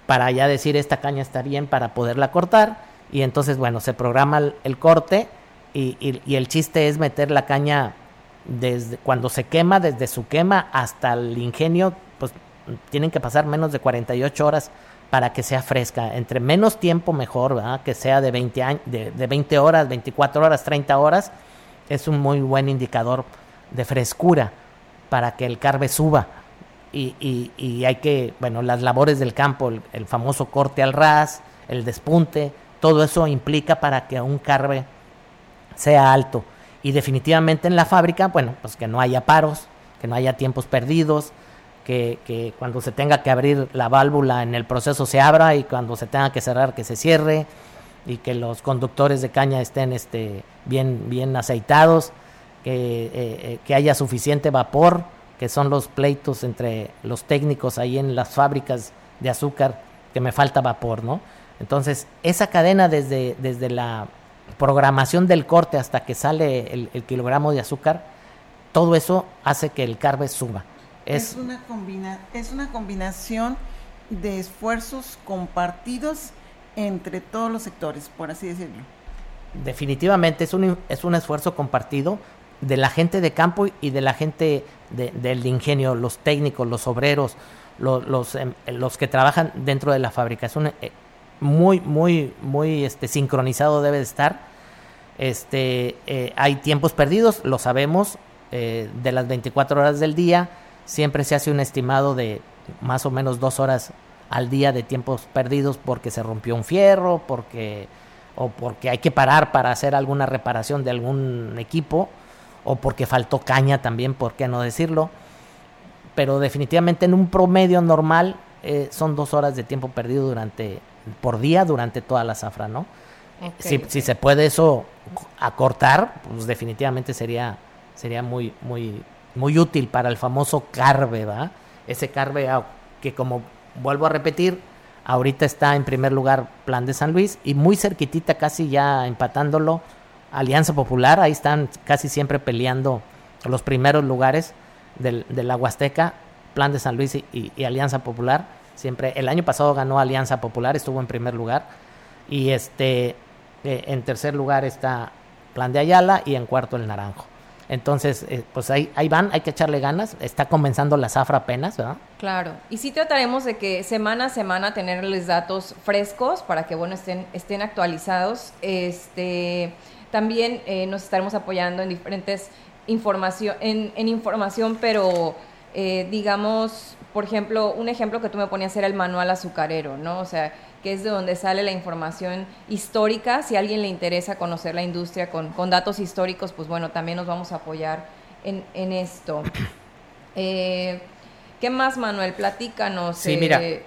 para ya decir esta caña está bien para poderla cortar y entonces bueno se programa el, corte y, y, el chiste es meter la caña desde cuando se quema desde su quema hasta el ingenio tienen que pasar menos de 48 horas para que sea fresca entre menos tiempo mejor ¿verdad? que sea de 20 años de, de 20 horas 24 horas 30 horas es un muy buen indicador de frescura para que el carbe suba y, y, hay que, bueno, las labores del campo, el, famoso corte al ras, el despunte, todo eso implica para que un carbe sea alto. Y definitivamente en la fábrica, bueno, pues que no haya paros, que no haya tiempos perdidos, que, cuando se tenga que abrir la válvula en el proceso se abra y cuando se tenga que cerrar que se cierre y que los conductores de caña estén este, bien, bien aceitados, que, eh, eh, que haya suficiente vapor que son los pleitos entre los técnicos ahí en las fábricas de azúcar, que me falta vapor, ¿no? Entonces, esa cadena desde, desde la programación del corte hasta que sale el, kilogramo de azúcar, todo eso hace que el carbe suba. Es, una, combina es una combinación de esfuerzos compartidos entre todos los sectores, por así decirlo. Definitivamente es un, es un esfuerzo compartido de la gente de campo y de la gente del ingenio, los técnicos, los obreros, los, los, em, los, que trabajan dentro de la fábrica. Es un, eh, muy, muy, muy este, sincronizado debe de estar. Este, eh, hay tiempos perdidos, lo sabemos, eh, de las 24 horas del día, siempre se hace un estimado de más o menos dos horas al día de tiempos perdidos porque se rompió un fierro, porque o porque hay que parar para hacer alguna reparación de algún equipo o porque faltó caña también, ¿por qué no decirlo? Pero definitivamente en un promedio normal eh, son dos horas de tiempo perdido durante por día durante toda la zafra, ¿no? si, si, se puede eso acortar, pues definitivamente sería, sería muy, muy, muy útil para el famoso carve, ¿va? Ese carve que como vuelvo a repetir, ahorita está en primer lugar Plan de San Luis y muy cerquitita, casi ya empatándolo, Alianza Popular, ahí están casi siempre peleando los primeros lugares del, de la Huasteca, Plan de San Luis y, Alianza Popular. Siempre, el año pasado ganó Alianza Popular, estuvo en primer lugar. Y este, eh, en tercer lugar está Plan de Ayala y en cuarto el Naranjo. Entonces, eh, pues ahí, ahí van, hay que echarle ganas. Está comenzando la zafra apenas, ¿verdad? Claro. Y sí trataremos de que semana a semana tenerles datos frescos para que, bueno, estén, estén actualizados. Este también eh, nos estaremos apoyando en diferentes información, en, información, pero eh, digamos, por ejemplo, un ejemplo que tú me ponías era el manual azucarero, ¿no? O sea, que es de donde sale la información histórica. Si a alguien le interesa conocer la industria con, datos históricos, pues bueno, también nos vamos a apoyar en, esto. (clears throat) Eh, ¿Qué más, Manuel? Platícanos. Sí, mira, e,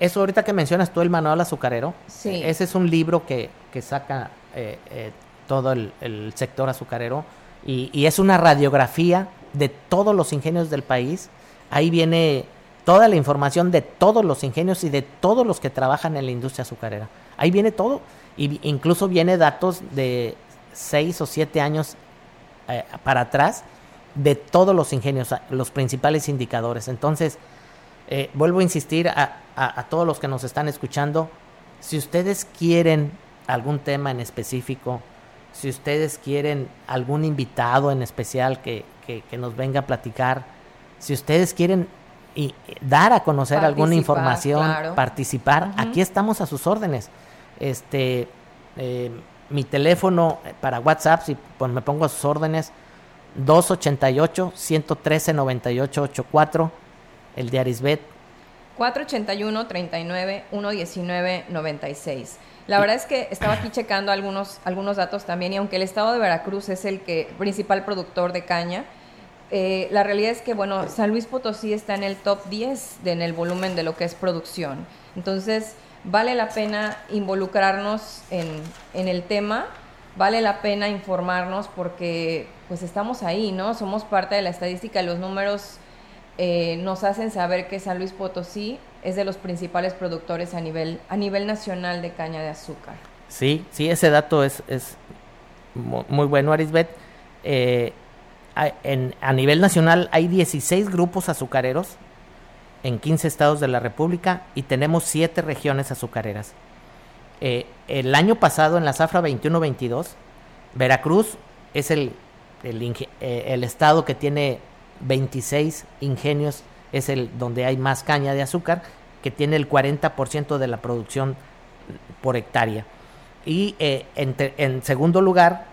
eso ahorita que mencionas tú el manual azucarero, Sí. ese es un libro que, que saca eh, eh, todo el, el sector azucarero y, y es una radiografía de todos los ingenios del país. Ahí viene toda la información de todos los ingenios y de todos los que trabajan en la industria azucarera. Ahí viene todo. Y incluso viene datos de seis o siete años eh, para atrás de todos los ingenios, los principales indicadores. Entonces, eh, vuelvo a insistir a, todos los que nos están escuchando, si ustedes quieren algún tema en específico, si ustedes quieren algún invitado en especial que- que nos venga a platicar, si ustedes quieren y- dar a conocer alguna información, claro. participar, aquí estamos a sus órdenes. Este, eh, mi teléfono para WhatsApp, si pues, me pongo a sus órdenes, 288-113-9884, el de Arisbet. 481 39 119 96. La verdad es que estaba aquí checando algunos, algunos datos también y aunque el estado de Veracruz es el que principal productor de caña, eh, la realidad es que bueno, San Luis Potosí está en el top 10 de- en el volumen de lo que es producción. Entonces, vale la pena involucrarnos en, en el tema, vale la pena informarnos porque pues estamos ahí, ¿no? Somos parte de la estadística, los números eh, nos hacen saber que San Luis Potosí es de los principales productores a nivel, a nivel nacional de caña de azúcar. Sí, sí, ese dato es, es mu- muy bueno, Arisbet. Eh, en- a nivel nacional hay 16 grupos azucareros en 15 estados de la República y tenemos 7 regiones azucareras. Eh, el año pasado en la zafra 21-22, Veracruz es el, el, eh, estado que tiene 26 ingenios, es el donde hay más caña de azúcar, que tiene el 40% de la producción por hectárea. Y eh, en segundo lugar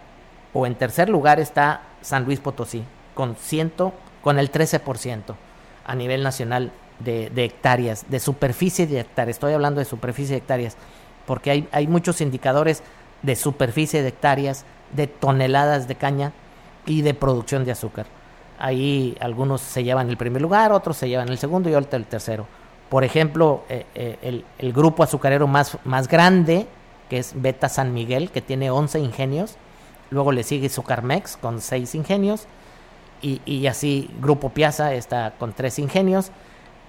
o en tercer lugar está San Luis Potosí, con, ciento, con el 13% a nivel nacional de, hectáreas, de superficie de hectáreas. Estoy hablando de superficie de hectáreas, porque hay, hay muchos indicadores de superficie de hectáreas, de toneladas de caña y de producción de azúcar. Ahí algunos se llevan el primer lugar, otros se llevan el segundo y otros el tercero. Por ejemplo, eh, eh, el, el grupo azucarero más, más grande, que es Beta San Miguel, que tiene 11 ingenios. Luego le sigue Sucarmex con 6 ingenios. Y, y así Grupo Piazza está con 3 ingenios.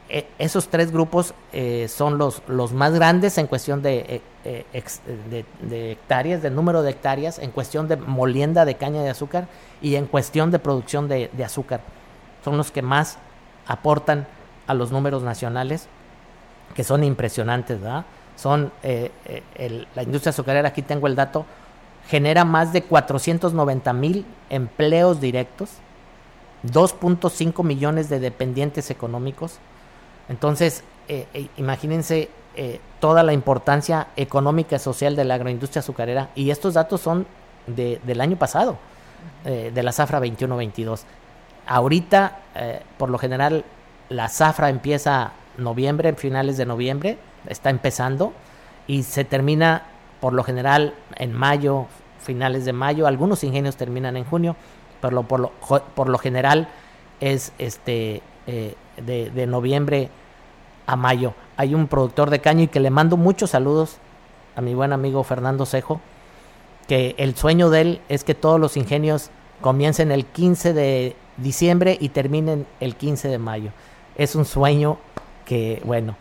E- esos tres grupos eh, son los, los más grandes en cuestión de, eh, eh, de- hectáreas, de número de hectáreas, en cuestión de molienda de caña de azúcar y en cuestión de producción de, de azúcar. Son los que más aportan a los números nacionales, que son impresionantes. Son la industria azucarera, aquí tengo el dato, genera más de 490 mil empleos directos, 2.5 millones de dependientes económicos. Entonces, eh, eh, imagínense eh, toda la importancia económica y social de la agroindustria azucarera. Y estos datos son de- del año pasado, de la zafra 21-22. Ahorita, por lo general, la zafra empieza noviembre, finales de noviembre, está empezando y se termina por lo general en mayo, finales de mayo. Algunos ingenios terminan en junio, pero por, lo, por lo general es este eh, de, noviembre a mayo. Hay un productor de caño y que le mando muchos saludos a mi buen amigo Fernando Cejo, que el sueño de él es que todos los ingenios comiencen el 15 de diciembre y terminen el 15 de mayo. Es un sueño que, bueno,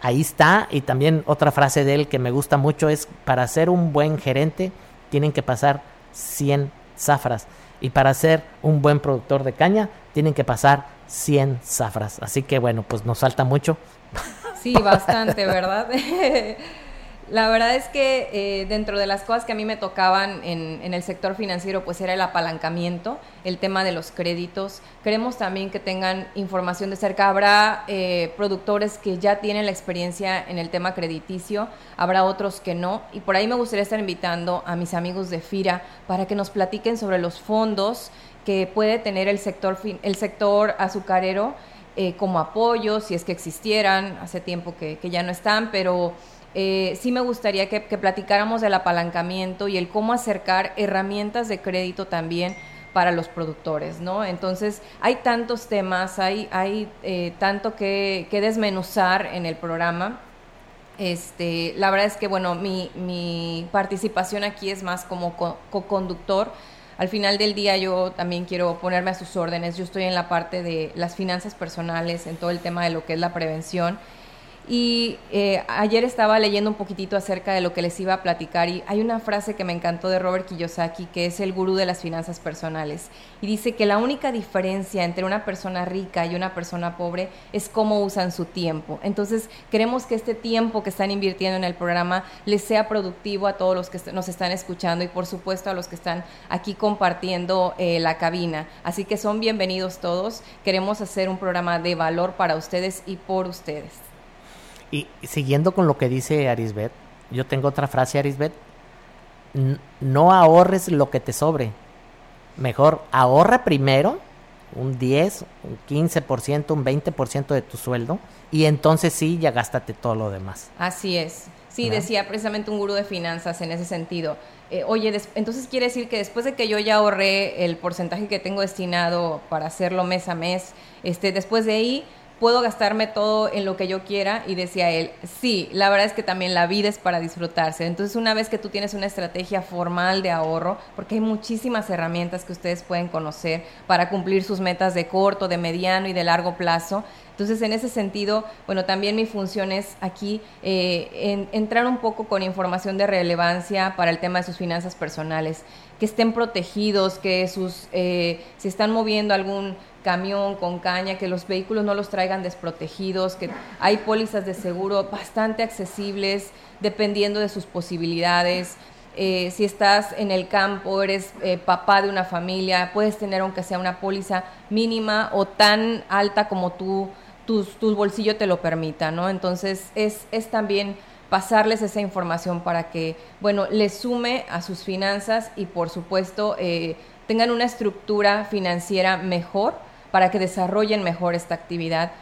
ahí está. Y también otra frase de él que me gusta mucho es, para ser un buen gerente tienen que pasar 100 zafras. Y para ser un buen productor de caña tienen que pasar 100 zafras. Así que bueno, pues nos falta mucho. Sí, bastante, ¿verdad? (laughs) La verdad es que eh, dentro de las cosas que a mí me tocaban en, en el sector financiero, pues era el apalancamiento, el tema de los créditos. Queremos también que tengan información de cerca. Habrá eh, productores que ya tienen la experiencia en el tema crediticio, habrá otros que no. Y por ahí me gustaría estar invitando a mis amigos de FIRA para que nos platiquen sobre los fondos que puede tener el sector, el sector azucarero eh, como apoyo, si es que existieran, hace tiempo que ya no están, pero eh, sí me gustaría que, platicáramos del apalancamiento y el cómo acercar herramientas de crédito también para los productores, ¿no? Entonces, hay tantos temas, hay, hay eh, tanto que, desmenuzar en el programa Este, la verdad es que, bueno, mi, mi participación aquí es más como co-conductor. Al final del día yo también quiero ponerme a sus órdenes. Yo estoy en la parte de las finanzas personales, en todo el tema de lo que es la prevención y eh, ayer estaba leyendo un poquitito acerca de lo que les iba a platicar y hay una frase que me encantó de Robert Kiyosaki, que es el gurú de las finanzas personales. Y dice que la única diferencia entre una persona rica y una persona pobre es cómo usan su tiempo. Entonces, queremos que este tiempo que están invirtiendo en el programa les sea productivo a todos los que nos están escuchando y por supuesto a los que están aquí compartiendo eh, la cabina. Así que son bienvenidos todos. Queremos hacer un programa de valor para ustedes y por ustedes. Y siguiendo con lo que dice Arisbet, yo tengo otra frase, Arisbet. No ahorres lo que te sobre. Mejor ahorra primero un 10, un 15%, un 20% de tu sueldo y entonces sí, ya gástate todo lo demás. Así es. Sí, decía precisamente un gurú de finanzas en ese sentido. Eh, oye, entonces quiere decir que después de que yo ya ahorré el porcentaje que tengo destinado para hacerlo mes a mes, este, después de ahí puedo gastarme todo en lo que yo quiera y decía él, sí, la verdad es que también la vida es para disfrutarse. Entonces una vez que tú tienes una estrategia formal de ahorro, porque hay muchísimas herramientas que ustedes pueden conocer para cumplir sus metas de corto, de mediano y de largo plazo, entonces, en ese sentido, bueno, también mi función es aquí eh, entrar un poco con información de relevancia para el tema de sus finanzas personales, que estén protegidos, que sus, eh, si están moviendo algún camión con caña, que los vehículos no los traigan desprotegidos, que hay pólizas de seguro bastante accesibles dependiendo de sus posibilidades. Eh, si estás en el campo, eres eh, papá de una familia, puedes tener aunque sea una póliza mínima o tan alta como tú, tus, tus bolsillos te lo permitan, ¿no? Entonces es, es también pasarles esa información para que, bueno, les sume a sus finanzas y por supuesto eh, tengan una estructura financiera mejor para que desarrollen mejor esta actividad,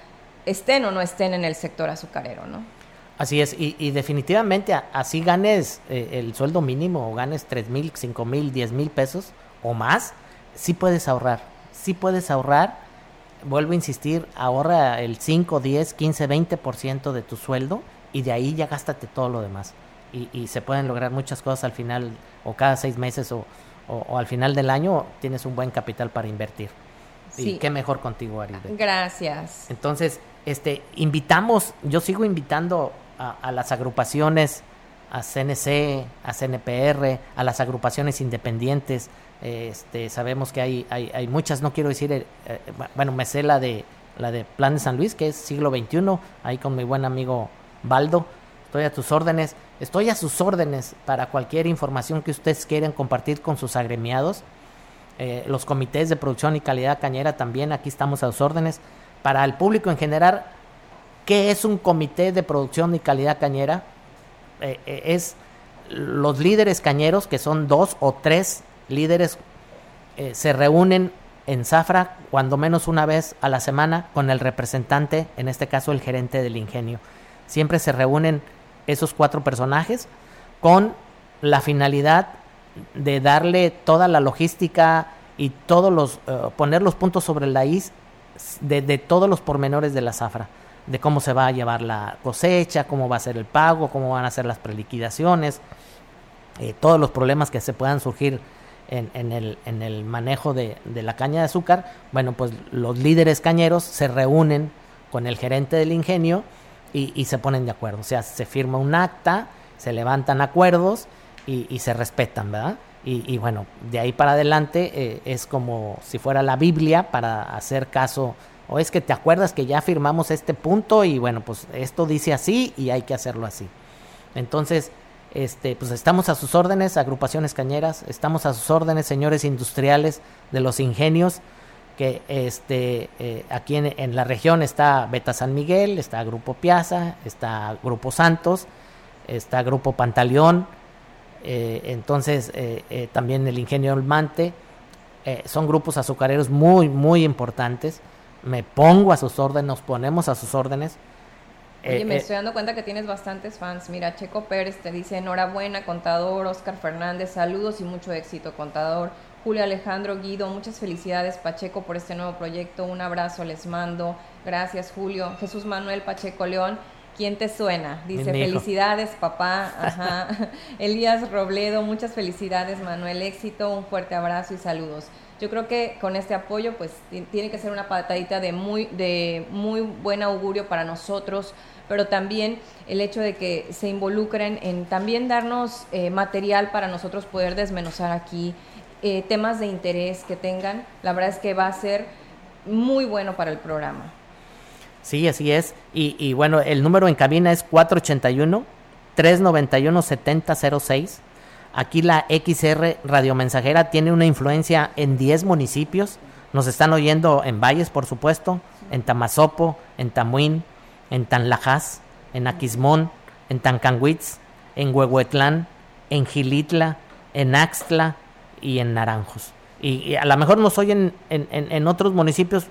estén o no estén en el sector azucarero, ¿no? Así es, y, definitivamente así ganes eh, el sueldo mínimo o ganes 3 mil, 5 mil, 10 mil pesos o más, sí puedes ahorrar, sí puedes ahorrar, vuelvo a insistir, ahorra el 5, 10, 15, 20% de tu sueldo y de ahí ya gástate todo lo demás. Y, se pueden lograr muchas cosas al final o cada seis meses o, o al final del año tienes un buen capital para invertir. Sí. Y qué mejor contigo, Ari. Gracias. Entonces, este, invitamos, yo sigo invitando a, las agrupaciones, a CNC, a CNPR, a las agrupaciones independientes. Este, sabemos que hay, hay, hay muchas, no quiero decir, eh, eh, bueno, me sé la de, la de Plan de San Luis, que es siglo XXI, ahí con mi buen amigo Baldo. Estoy a tus órdenes, estoy a sus órdenes para cualquier información que ustedes quieran compartir con sus agremiados. Eh, los comités de producción y calidad cañera también, aquí estamos a sus órdenes. Para el público en general, ¿qué es un comité de producción y calidad cañera? Eh, eh, es los líderes cañeros, que son dos o tres líderes, se reúnen en Zafra cuando menos una vez a la semana con el representante, en este caso el gerente del ingenio. Siempre se reúnen esos cuatro personajes con la finalidad de darle toda la logística y todos los, eh, poner los puntos sobre la I de, todos los pormenores de la zafra, de cómo se va a llevar la cosecha, cómo va a ser el pago, cómo van a ser las preliquidaciones, eh, todos los problemas que se puedan surgir en, el, en el, manejo de, la caña de azúcar, bueno, pues los líderes cañeros se reúnen con el gerente del ingenio y, y se ponen de acuerdo, o sea, se firma un acta, se levantan acuerdos, y, se respetan, ¿verdad? Y, bueno, de ahí para adelante eh, es como si fuera la Biblia para hacer caso. O es que te acuerdas que ya firmamos este punto y bueno, pues esto dice así y hay que hacerlo así. Entonces, este, pues estamos a sus órdenes, agrupaciones cañeras, estamos a sus órdenes, señores industriales de los ingenios, que este, eh, aquí en, en, la región está Beta San Miguel, está Grupo Piazza, está Grupo Santos, está Grupo Pantaleón, eh, entonces eh, también el ingenio Olmante, son grupos azucareros muy, muy importantes. Me pongo a sus órdenes, nos ponemos a sus órdenes. Oye, me estoy dando cuenta que tienes bastantes fans. Mira, Checo Pérez te dice enhorabuena, contador. Oscar Fernández, saludos y mucho éxito, contador. Julio Alejandro Guido, muchas felicidades Pacheco por este nuevo proyecto. Un abrazo les mando. Gracias Julio. Jesús Manuel Pacheco León ¿Quién te suena? Dice, felicidades, papá. Ajá. (laughs) Elías Robledo, muchas felicidades, Manuel. Éxito, un fuerte abrazo y saludos. Yo creo que con este apoyo, pues tiene que ser una patadita de muy, de muy buen augurio para nosotros, pero también el hecho de que se involucren en también darnos eh, material para nosotros poder desmenuzar aquí eh, temas de interés que tengan. La verdad es que va a ser muy bueno para el programa. Sí, así es. Y, bueno, el número en cabina es 481-391-7006. Aquí la XR Radiomensajera tiene una influencia en 10 municipios. Nos están oyendo en Valles, por supuesto, en Tamazopo, en Tamuín, en Tanlajas, en Aquismón, en Tancanwitz, en Huehuetlán, en Gilitla, en Axtla y en Naranjos. Y, a lo mejor nos oyen en, en otros municipios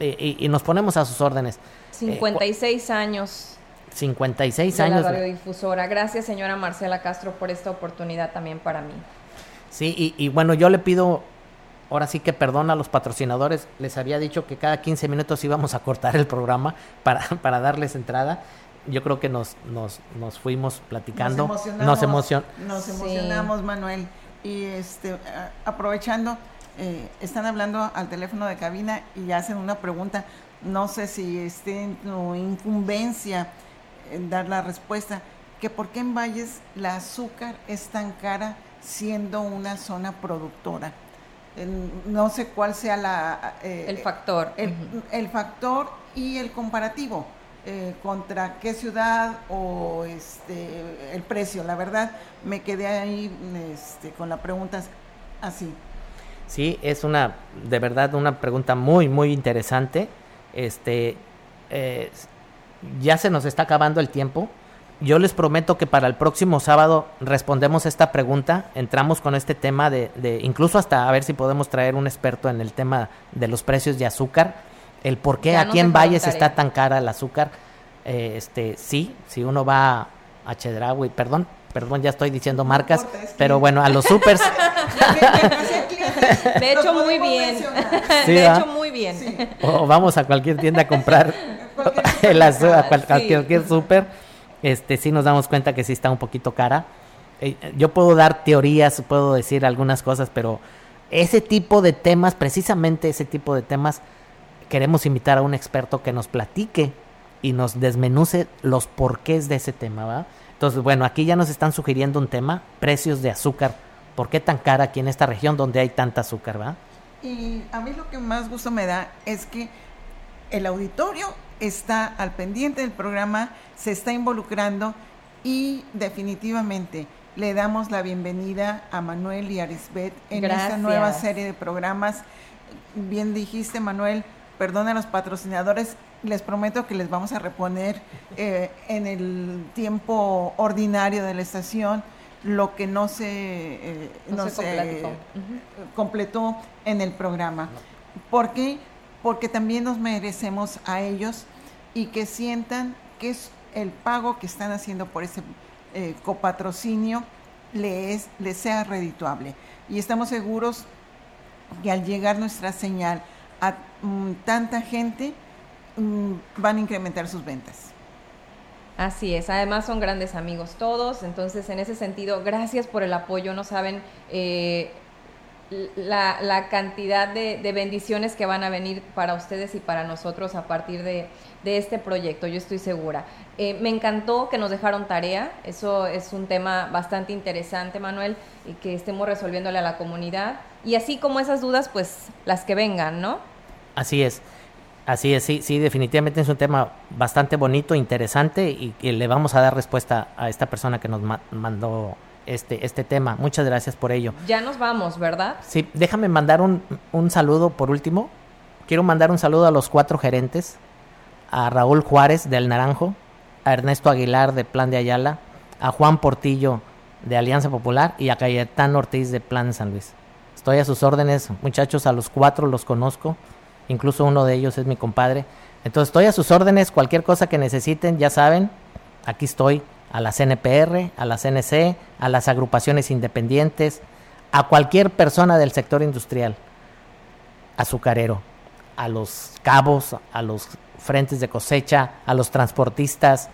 y, nos ponemos a sus órdenes. 56 eh, años. 56 de años. La radiodifusora. Gracias, señora Marcela Castro, por esta oportunidad también para mí. Sí, y, bueno, yo le pido, ahora sí que perdón a los patrocinadores, les había dicho que cada 15 minutos íbamos a cortar el programa para, (laughs) para darles entrada. Yo creo que nos, nos, nos fuimos platicando. Nos emocionamos, nos, emocionamos Manuel. Y este, aprovechando, eh, están hablando al teléfono de cabina y hacen una pregunta. No sé si esté en tu incumbencia en dar la respuesta. Que por qué en Valles la azúcar es tan cara siendo una zona productora. no sé cuál sea la, eh, el factor. El, factor y el comparativo. Eh, contra qué ciudad o este el precio. La verdad, me quedé ahí este, con la pregunta así. Sí, es una, de verdad, una pregunta muy, muy interesante. Este, eh, ya se nos está acabando el tiempo. Yo les prometo que para el próximo sábado respondemos esta pregunta, entramos con este tema de, de, incluso hasta a ver si podemos traer un experto en el tema de los precios de azúcar, el por qué aquí en Valles está tan cara el azúcar. Eh, este, sí, si uno va a Chedraui, perdón, perdón, ya estoy diciendo marcas, pero bueno, a los supers. (laughs) (laughs) de (laughs) hecho, muy bien. de hecho, muy bien. O vamos a cualquier tienda a comprar el azúcar, a cualquier súper. Este, sí nos damos cuenta que sí está un poquito cara. Eh, yo puedo dar teorías, puedo decir algunas cosas, pero ese tipo de temas, precisamente ese tipo de temas, queremos invitar a un experto que nos platique y nos desmenuce los porqués de ese tema, ¿va? Entonces, bueno, aquí ya nos están sugiriendo un tema, precios de azúcar. ¿Por qué tan cara aquí en esta región donde hay tanta azúcar, va? Y a mí lo que más gusto me da es que el auditorio está al pendiente del programa, se está involucrando y definitivamente le damos la bienvenida a Manuel y a Arisbet en esta nueva serie de programas. Bien dijiste, Manuel, perdona a los patrocinadores, les prometo que les vamos a reponer eh, en el tiempo ordinario de la estación lo que no se, eh, no, se, completó en el programa. ¿Por qué? Porque también nos merecemos a ellos y que sientan que es el pago que están haciendo por ese eh, copatrocinio les, les sea redituable. Y estamos seguros que al llegar nuestra señal mm, tanta gente, Mm, van a incrementar sus ventas. Así es, además son grandes amigos todos, entonces en ese sentido, gracias por el apoyo, no saben eh, la, cantidad de, bendiciones que van a venir para ustedes y para nosotros a partir de, este proyecto, yo estoy segura. Eh, me encantó que nos dejaron tarea, eso es un tema bastante interesante, Manuel, y que estemos resolviéndole a la comunidad, y así como esas dudas, pues las que vengan, ¿no? Así es. Así es, sí, sí, definitivamente es un tema bastante bonito, interesante y que le vamos a dar respuesta a esta persona que nos mandó este, este tema. Muchas gracias por ello. Ya nos vamos, ¿verdad? Sí, déjame mandar un, un saludo por último. Quiero mandar un saludo a los cuatro gerentes, a Raúl Juárez del Naranjo, a Ernesto Aguilar de Plan de Ayala, a Juan Portillo de Alianza Popular y a Cayetán Ortiz de Plan San Luis. Estoy a sus órdenes, muchachos, a los cuatro los conozco incluso uno de ellos es mi compadre. Entonces estoy a sus órdenes, cualquier cosa que necesiten, ya saben, aquí estoy, a la CNPR, a la CNC, a las agrupaciones independientes, a cualquier persona del sector industrial, azucarero, a los cabos, a los frentes de cosecha, a los transportistas,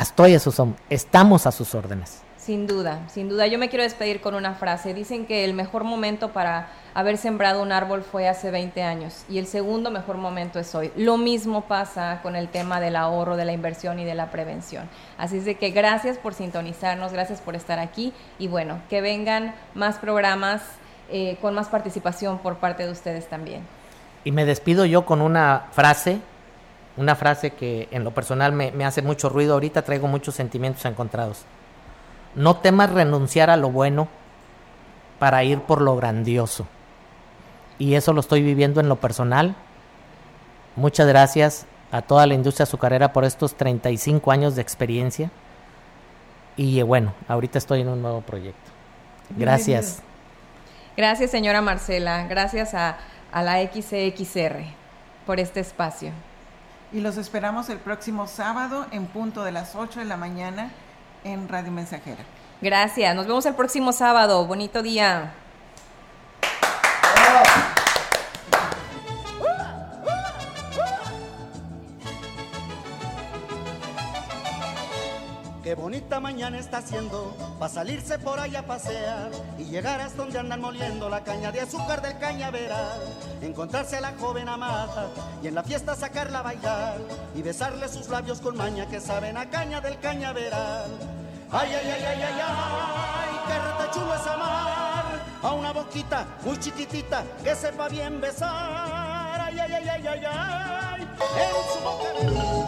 estoy a sus, estamos a sus órdenes. Sin duda, sin duda. Yo me quiero despedir con una frase. Dicen que el mejor momento para haber sembrado un árbol fue hace 20 años y el segundo mejor momento es hoy. Lo mismo pasa con el tema del ahorro, de la inversión y de la prevención. Así es de que gracias por sintonizarnos, gracias por estar aquí y bueno, que vengan más programas eh, con más participación por parte de ustedes también. Y me despido yo con una frase, una frase que en lo personal me, me hace mucho ruido. Ahorita traigo muchos sentimientos encontrados. No temas renunciar a lo bueno para ir por lo grandioso. Y eso lo estoy viviendo en lo personal. Muchas gracias a toda la industria azucarera por estos 35 años de experiencia. Y bueno, ahorita estoy en un nuevo proyecto. Gracias. Gracias, señora Marcela. Gracias a, a la XCXR por este espacio. Y los esperamos el próximo sábado en punto de las 8 de la mañana en Radio Mensajera. Gracias, nos vemos el próximo sábado. Bonito día. Qué bonita mañana está haciendo para salirse por ahí a pasear y llegar hasta donde andan moliendo la caña de azúcar del cañaveral. Encontrarse a la joven amada y en la fiesta sacarla a bailar y besarle sus labios con maña que saben a caña del cañaveral. Ay, ay, ay, ay, ay, ay, qué rete chulo es amar a una boquita muy chiquitita que sepa bien besar. Ay, ay, ay, ay, ay, ay, en su boca.